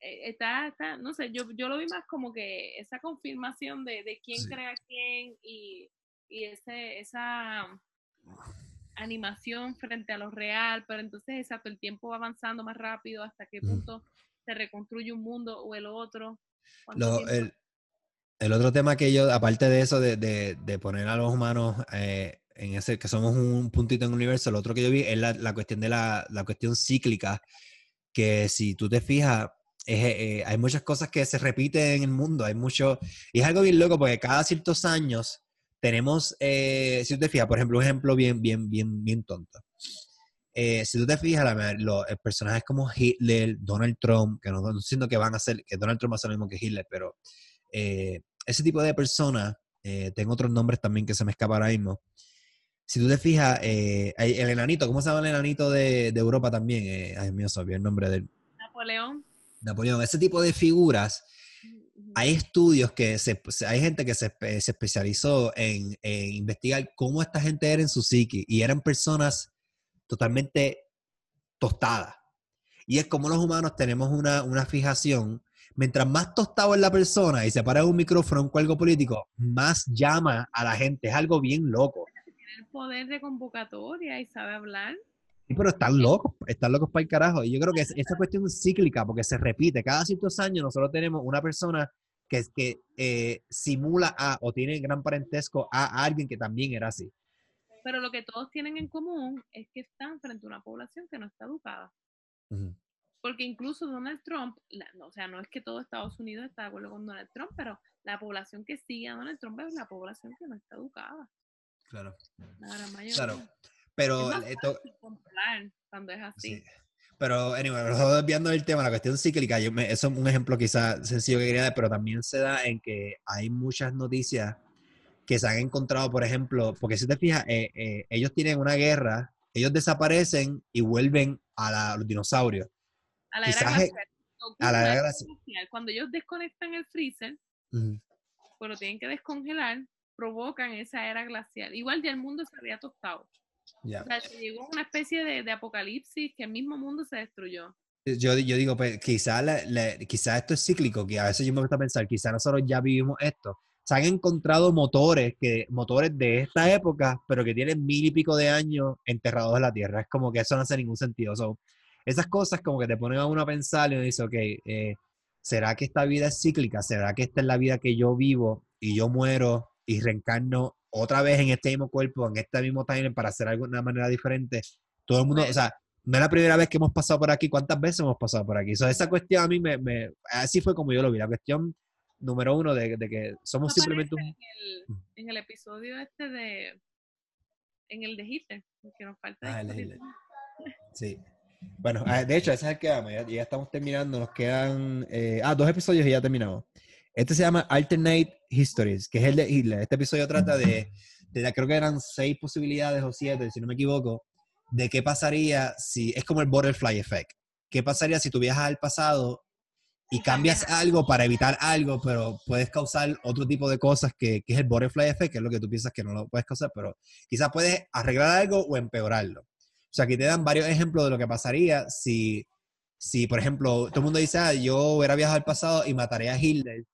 S2: está, está, no sé, yo, yo lo vi más como que esa confirmación de, de quién crea quién y, y ese, esa animación frente a lo real, pero entonces exacto, el tiempo va avanzando más rápido hasta qué punto se reconstruye un mundo o el otro.
S1: el, el, otro tema que yo, aparte de eso, de, de, de poner a los humanos eh, en ese, que somos un puntito en el universo, lo otro que yo vi es la, la cuestión de la, la cuestión cíclica, que si tú te fijas, eh, hay muchas cosas que se repiten en el mundo, hay mucho, y es algo bien loco porque cada ciertos años tenemos, eh, si tú te fijas, por ejemplo, un ejemplo bien, bien, bien, bien tonto. Eh, si tú te fijas, la, los personajes como Hitler, Donald Trump, que no, estoy diciendo que van a ser, que Donald Trump ser lo mismo que Hitler, pero ese tipo de personas, tengo otros nombres también que se me escapan ahora mismo. Si tú te fijas, el enanito, ¿cómo se llama el enanito de, de Europa también? ay, mío, sabía el nombre del...
S2: Napoleón.
S1: Napoleón, ese tipo de figuras, hay estudios que se, hay gente que se, se especializó en, investigar cómo esta gente era en su psique y eran personas totalmente tostadas. Y es como los humanos tenemos una, una fijación. Mientras más tostado es la persona y se para un micrófono con algo político, más llama a la gente. Es algo bien loco.
S2: Tiene el poder de convocatoria y sabe hablar.
S1: Sí, pero están locos, están locos para el carajo. Y yo creo que esta cuestión es cíclica porque se repite. Cada ciertos años nosotros tenemos una persona que, que eh, simula a o tiene gran parentesco a, alguien que también era así.
S2: Pero lo que todos tienen en común es que están frente a una población que no está educada. Porque incluso Donald Trump, o sea, no es que todo Estados Unidos está de acuerdo con Donald Trump, pero la población que sigue a Donald Trump es la población que no está educada.
S1: Claro.
S2: La gran mayoría.
S1: Claro. Pero
S2: esto, cuando es así.
S1: Pero, anyway, desviando el tema, la cuestión cíclica, yo eso es un ejemplo quizás sencillo que quería dar, pero también se da en que hay muchas noticias que se han encontrado, por ejemplo, porque si te fijas, eh, eh, ellos tienen una guerra, ellos desaparecen y vuelven a, los dinosaurios.
S2: A la era glacial. A la era glacial. Cuando ellos desconectan el freezer, pues lo tienen que descongelar, provocan esa era glacial. Igual ya el mundo se había tostado.
S1: Ya.
S2: O sea, se llegó una especie de, de apocalipsis que el mismo mundo se destruyó.
S1: Yo, yo digo, pues quizás quizá esto es cíclico, que a veces yo me gusta pensar, quizás nosotros ya vivimos esto. Se han encontrado motores, que, motores de esta época, pero que tienen mil y pico de años enterrados en la Tierra. Es como que eso no hace ningún sentido. So, esas cosas como que te ponen a uno a pensar y uno dice, ok, eh, ¿será que esta vida es cíclica? ¿Será que esta es la vida que yo vivo y yo muero y reencarno otra vez en este mismo cuerpo, en este mismo timeline para hacer algo de una manera diferente? Todo el mundo, o sea, no es la primera vez que hemos pasado por aquí, ¿cuántas veces hemos pasado por aquí? So, esa cuestión a mí me, me, así fue como yo lo vi, la cuestión número uno de, de que somos simplemente un...
S2: En el, en el episodio este de... En el de Hitler, que nos falta.
S1: Ah, el de
S2: discutir.
S1: Sí. Bueno, ah, de hecho, ese es el que vamos, ya, ya estamos terminando, nos quedan, eh, ah, dos episodios y ya terminamos. Este se llama Alternate Histories, que es el de Hitler. Este episodio trata de, de la- creo que eran seis posibilidades o siete, si no me equivoco, de qué pasaría si, es como el Butterfly Effect. ¿Qué pasaría si tú viajas al pasado y cambias algo para evitar algo, pero puedes causar otro tipo de cosas que, que es el Butterfly Effect, que es lo que tú piensas que no lo puedes causar, pero quizás puedes arreglar algo o empeorarlo. O sea, aquí te dan varios ejemplos de lo que pasaría si, si por ejemplo, todo el mundo dice, ah, yo hubiera viajado al pasado y mataría a Hitler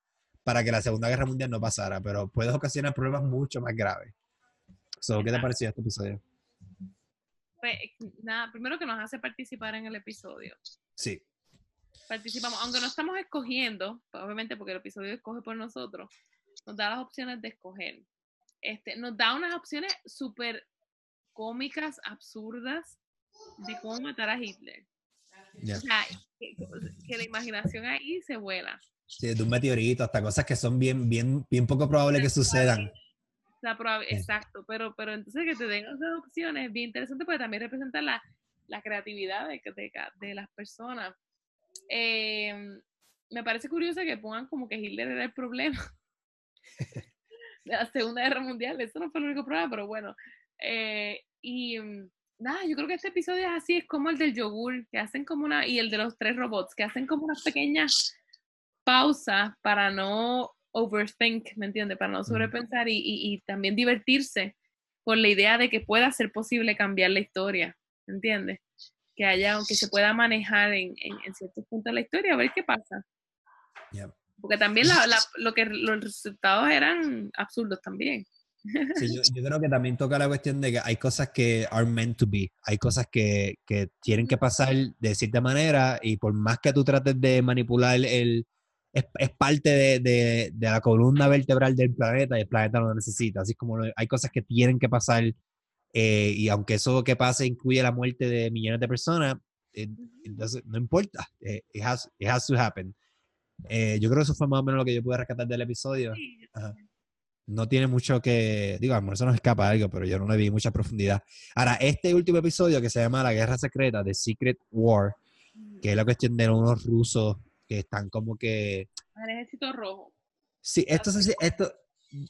S1: para que la Segunda Guerra Mundial no pasara, pero puedes ocasionar problemas mucho más graves. So, ¿Qué te pareció este episodio?
S2: Pues, nada, primero que nos hace participar en el episodio.
S1: Sí.
S2: Participamos, aunque no estamos escogiendo, pues, obviamente porque el episodio escoge por nosotros, nos da las opciones de escoger. Este, nos da unas opciones súper cómicas, absurdas, de cómo matar a Hitler.
S1: ya.
S2: O sea, que, que la imaginación ahí se vuela.
S1: Sí, de un meteorito hasta cosas que son bien, bien, bien poco probables que sucedan.
S2: La. Exacto, pero, pero entonces que te den esas opciones es bien interesante porque también representa la, la creatividad de, de, de las personas. Eh, me parece curioso que pongan como que Hitler era el problema de la Segunda Guerra Mundial. Eso no fue el único problema, pero bueno. Eh, y mm, nada, yo creo que este episodio es así, es como el del yogur, que hacen como una, y el de los tres robots, que hacen como unas pequeñas pausas para no overthink, ¿me entiendes? Para no sobrepensar y, y, y también divertirse por la idea de que pueda ser posible cambiar la historia, ¿me entiendes? Que haya, aunque se pueda manejar en, en, en ciertos puntos de la historia, a ver qué pasa. Porque también la, la, lo que los resultados eran absurdos también.
S1: Sí, yo, yo creo que también toca la cuestión de que hay cosas que are meant to be, hay cosas que, que tienen que pasar de cierta manera y por más que tú trates de manipular el... Es, es parte de, de, de la columna vertebral del planeta y el planeta lo necesita, así como lo- hay cosas que tienen que pasar eh, y aunque eso que pase incluye la muerte de millones de personas, it doesn't- no importa, eh, it, has, it has to happen. Eh, yo creo que eso fue más o menos lo que yo pude rescatar del episodio Ajá. no tiene mucho que. Digo, a lo mejor se nos escapa algo, pero yo no le vi mucha profundidad. Ahora, este último episodio que se llama La Guerra Secreta, The Secret War, que es la cuestión de unos rusos que están como que.
S2: Ejército rojo.
S1: Sí, esto se, esto,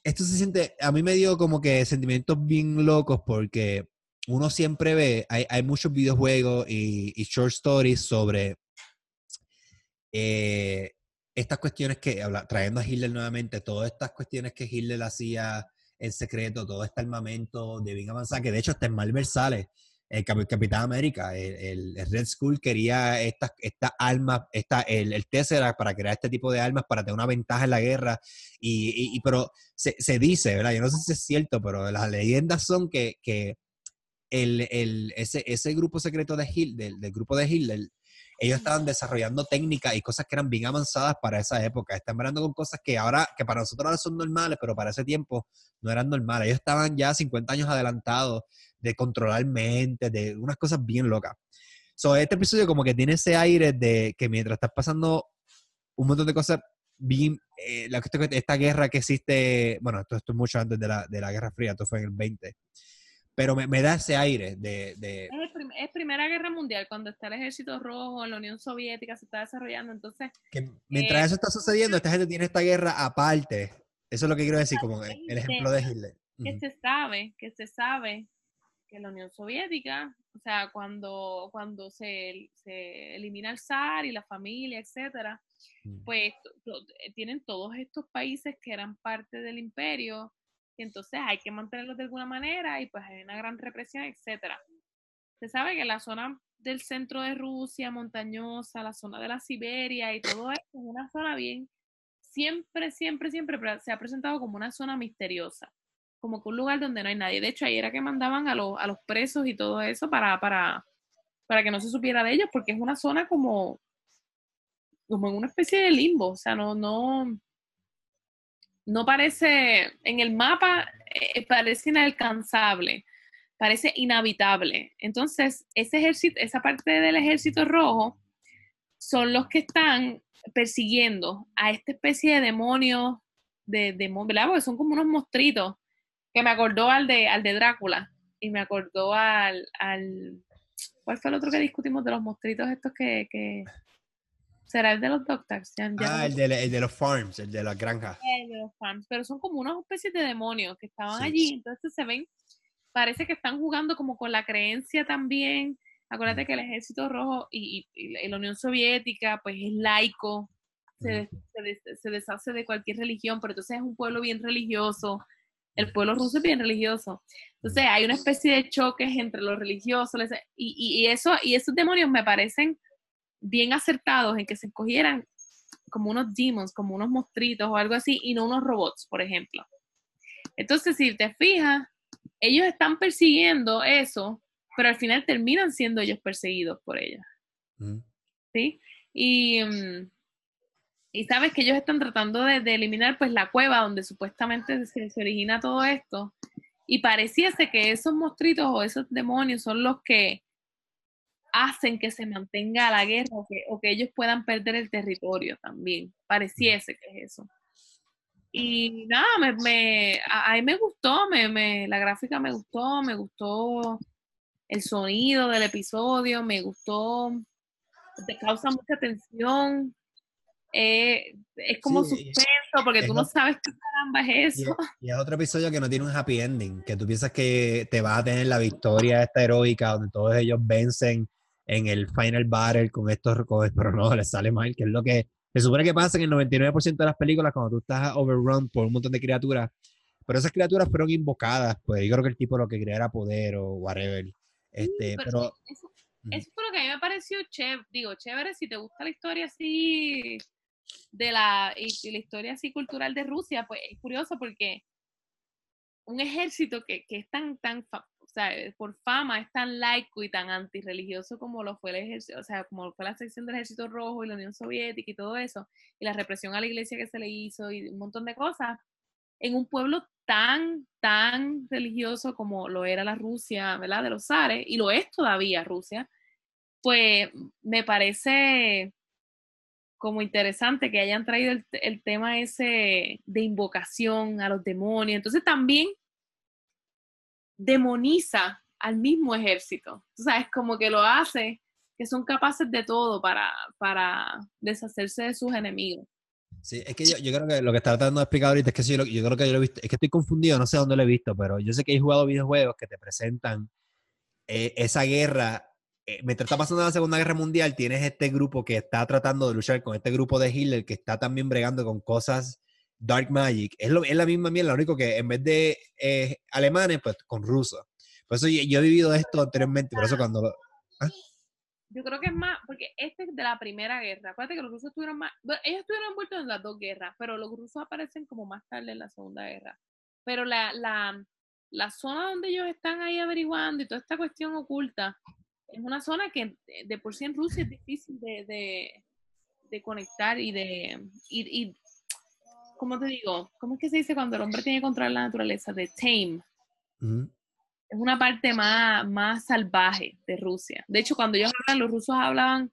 S1: esto se siente. A mí me dio como que sentimientos bien locos porque uno siempre ve. Hay, hay muchos videojuegos y, y short stories sobre. eh, estas cuestiones que, habla- trayendo a Hitler nuevamente, todas estas cuestiones que Hitler hacía en secreto, todo este armamento de bien avanzado, que de hecho está en Marvel sale, el Cap- Capitán América, el, Red Skull quería estas estas armas, esta, el, el Tesseract para crear este tipo de armas para tener una ventaja en la guerra, y, pero se, se dice, ¿verdad? Yo no sé si es cierto, pero las leyendas son que, que el, el- ese, ese grupo secreto de Hitler, del, del grupo de Hitler, ellos estaban desarrollando técnicas y cosas que eran bien avanzadas para esa época. Están hablando con cosas que ahora, que para nosotros ahora son normales, pero para ese tiempo no eran normales. Ellos estaban ya 50 años adelantados de controlar mentes, de unas cosas bien locas. So, este episodio como que tiene ese aire de que mientras estás pasando un montón de cosas bien, eh, la esta guerra que existe, bueno, esto, esto es mucho antes de la, de la Guerra Fría, esto fue en el 20, pero me, me da ese aire de, de
S2: Es, Primera Guerra Mundial, cuando está el ejército rojo la Unión Soviética, se está desarrollando. Entonces,
S1: que mientras
S2: Eh,
S1: eso está sucediendo, esta gente tiene esta guerra aparte. Eso es lo que quiero decir, como el, el ejemplo de Hitler.
S2: que se sabe, que se sabe que la Unión Soviética, o sea, cuando, cuando se, se elimina el zar y la familia, etcétera, pues tienen todos estos países que eran parte del imperio, y entonces hay que mantenerlos de alguna manera y pues hay una gran represión, etcétera. Se sabe que la zona del centro de Rusia, montañosa, la zona de la Siberia y todo esto es una zona bien, siempre, siempre, siempre se ha presentado como una zona misteriosa, como que un lugar donde no hay nadie. De hecho, ahí era que mandaban a, los, a los presos y todo eso para, para, para que no se supiera de ellos, porque es una zona como, como en una especie de limbo, o sea, no, no, no parece, en el mapa eh, parece inalcanzable, parece inhabitable. Entonces, ese ejército, esa parte del ejército rojo son los que están persiguiendo a esta especie de demonios, de, de ¿verdad? Porque son como unos monstruitos, que me acordó al de, al de Drácula, y me acordó al, al, ¿cuál fue el otro que discutimos de los monstruitos estos que, que ¿Será el de los doctors?
S1: ah, el, de, los farms, el de las granjas.
S2: El de los farms, pero son como unas especies de demonios que estaban allí, entonces se ven, parece que están jugando como con la creencia también. Acuérdate que el ejército rojo y, la Unión Soviética, pues es laico, se, se, deshace de cualquier religión, pero entonces es un pueblo bien religioso. El pueblo ruso es bien religioso. Entonces hay una especie de choques entre los religiosos y, y, eso, y esos demonios me parecen bien acertados en que se escogieran como unos demons, como unos monstruitos o algo así, y no unos robots, por ejemplo. Entonces, si te fijas, ellos están persiguiendo eso, pero al final terminan siendo ellos perseguidos por ellos. Mm. ¿Sí? Y, mm, y, sabes que ellos están tratando de, eliminar pues la cueva donde supuestamente se, se, origina todo esto. Y pareciese que esos monstruitos o esos demonios son los que hacen que se mantenga la guerra o que, ellos puedan perder el territorio también. Pareciese que es eso. Y nada, me, me, a, mí me gustó, me, me, la gráfica me gustó, me gustó el sonido del episodio, me gustó, te causa mucha tensión, eh, es como suspenso porque tú no sabes qué caramba es eso.
S1: Y, es otro episodio que no tiene un happy ending, que tú piensas que te va a tener la victoria esta heroica donde todos ellos vencen en el final battle con estos recoges, pero no, les sale mal, que es lo que se supone que pasa en el 99% de las películas cuando tú estás overrun por un montón de criaturas, pero esas criaturas fueron invocadas, pues yo creo que el tipo lo que quería era poder o whatever. Este, pero,
S2: eso, eso, fue lo que a mí me pareció chévere, digo, chévere si te gusta la historia así de la, y, la historia así cultural de Rusia, pues es curioso porque un ejército que, que es tan, tan por fama es tan laico y tan antirreligioso como lo fue el ejército, o sea, como fue la sección del Ejército Rojo y la Unión Soviética y todo eso, y la represión a la iglesia que se le hizo y un montón de cosas, en un pueblo tan, tan religioso como lo era la Rusia, ¿verdad? De los zares, y lo es todavía Rusia, pues me parece como interesante que hayan traído el, el tema ese de invocación a los demonios. Entonces también demoniza al mismo ejército. Tú sabes, como que lo hace, que son capaces de todo para, para deshacerse de sus enemigos.
S1: Sí, es que yo, yo creo que lo que está tratando de explicar ahorita es que yo, yo, creo que yo lo he visto, es que estoy confundido, no sé dónde lo he visto, pero yo sé que he jugado videojuegos que te presentan eh, esa guerra. Eh, mientras está pasando la Segunda Guerra Mundial, tienes este grupo que está tratando de luchar con este grupo de Hitler que está también bregando con cosas Dark Magic. Es, lo, es la misma mierda, lo único que en vez de eh, alemanes, pues con rusos. Por eso yo, he vivido esto anteriormente, por eso cuando...
S2: ¿ah? Yo creo que es más, porque este es de la primera guerra. Acuérdate que los rusos estuvieron más... ellos estuvieron envueltos en las dos guerras, pero los rusos aparecen como más tarde en la segunda guerra. Pero la, la, la zona donde ellos están ahí averiguando y toda esta cuestión oculta, es una zona que de por sí en Rusia es difícil de, de, de conectar y de... y, ¿cómo te digo? ¿Cómo es que se dice cuando el hombre tiene que controlar la naturaleza? De tame. Es una parte más, más salvaje de Rusia. De hecho, cuando ellos hablan, los rusos hablaban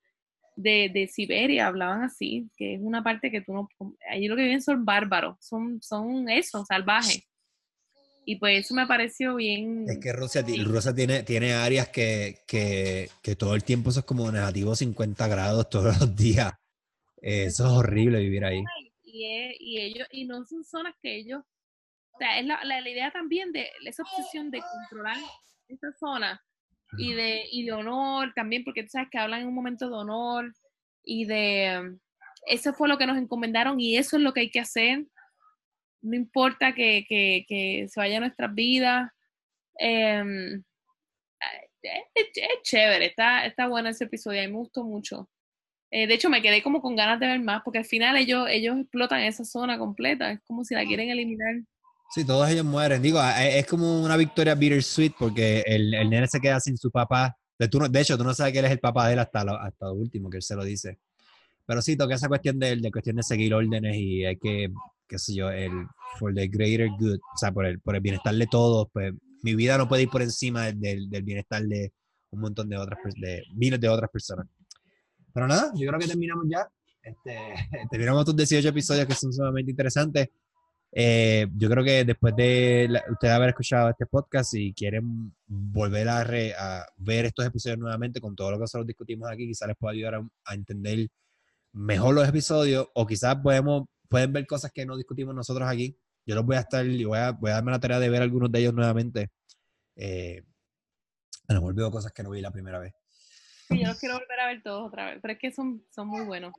S2: de, de, Siberia, hablaban así, que es una parte que tú no... Allí lo que viven son bárbaros, son, son eso, salvajes. Y pues eso me pareció bien...
S1: Es que Rusia, Rusia tiene, tiene áreas que, que, que, todo el tiempo eso es como negativo 50 grados todos los días. eso es horrible vivir ahí
S2: y, ellos, y no son zonas que ellos, o sea, es la, la, idea también de esa obsesión de controlar esa zona y de, y de honor también, porque tú sabes que hablan en un momento de honor y de, eso fue lo que nos encomendaron y eso es lo que hay que hacer. No importa que, que, que se vaya nuestras vidas. Em, es, chévere, está, está bueno ese episodio, mí me gustó mucho. Eh, de hecho, me quedé como con ganas de ver más, porque al final ellos, ellos explotan esa zona completa, es como si la quieren eliminar.
S1: Sí, todos ellos mueren. Digo, es como una victoria bittersweet porque el, el nene se queda sin su papá. De, de hecho, tú no sabes que él es el papá de él hasta lo, hasta lo último, que él se lo dice. Pero sí, toca esa cuestión de, de cuestión de seguir órdenes y hay que, qué sé yo, el, for the greater good, o sea, por el, por el bienestar de todos, pues mi vida no puede ir por encima del, del bienestar de un montón de otras, de miles de otras personas. Pero nada, yo creo que terminamos ya. Este, terminamos estos 18 episodios que son sumamente interesantes. Eh, yo creo que después de ustedes haber escuchado este podcast y quieren volver a, a, ver estos episodios nuevamente con todo lo que nosotros discutimos aquí, quizás les pueda ayudar a, entender mejor los episodios o quizás podemos, pueden ver cosas que no discutimos nosotros aquí. Yo los voy a estar y voy a, voy a darme la tarea de ver algunos de ellos nuevamente. Eh, a lo mejor veo cosas que no vi la primera vez.
S2: Yo los quiero volver a ver todos otra vez, pero es que son, son muy buenos.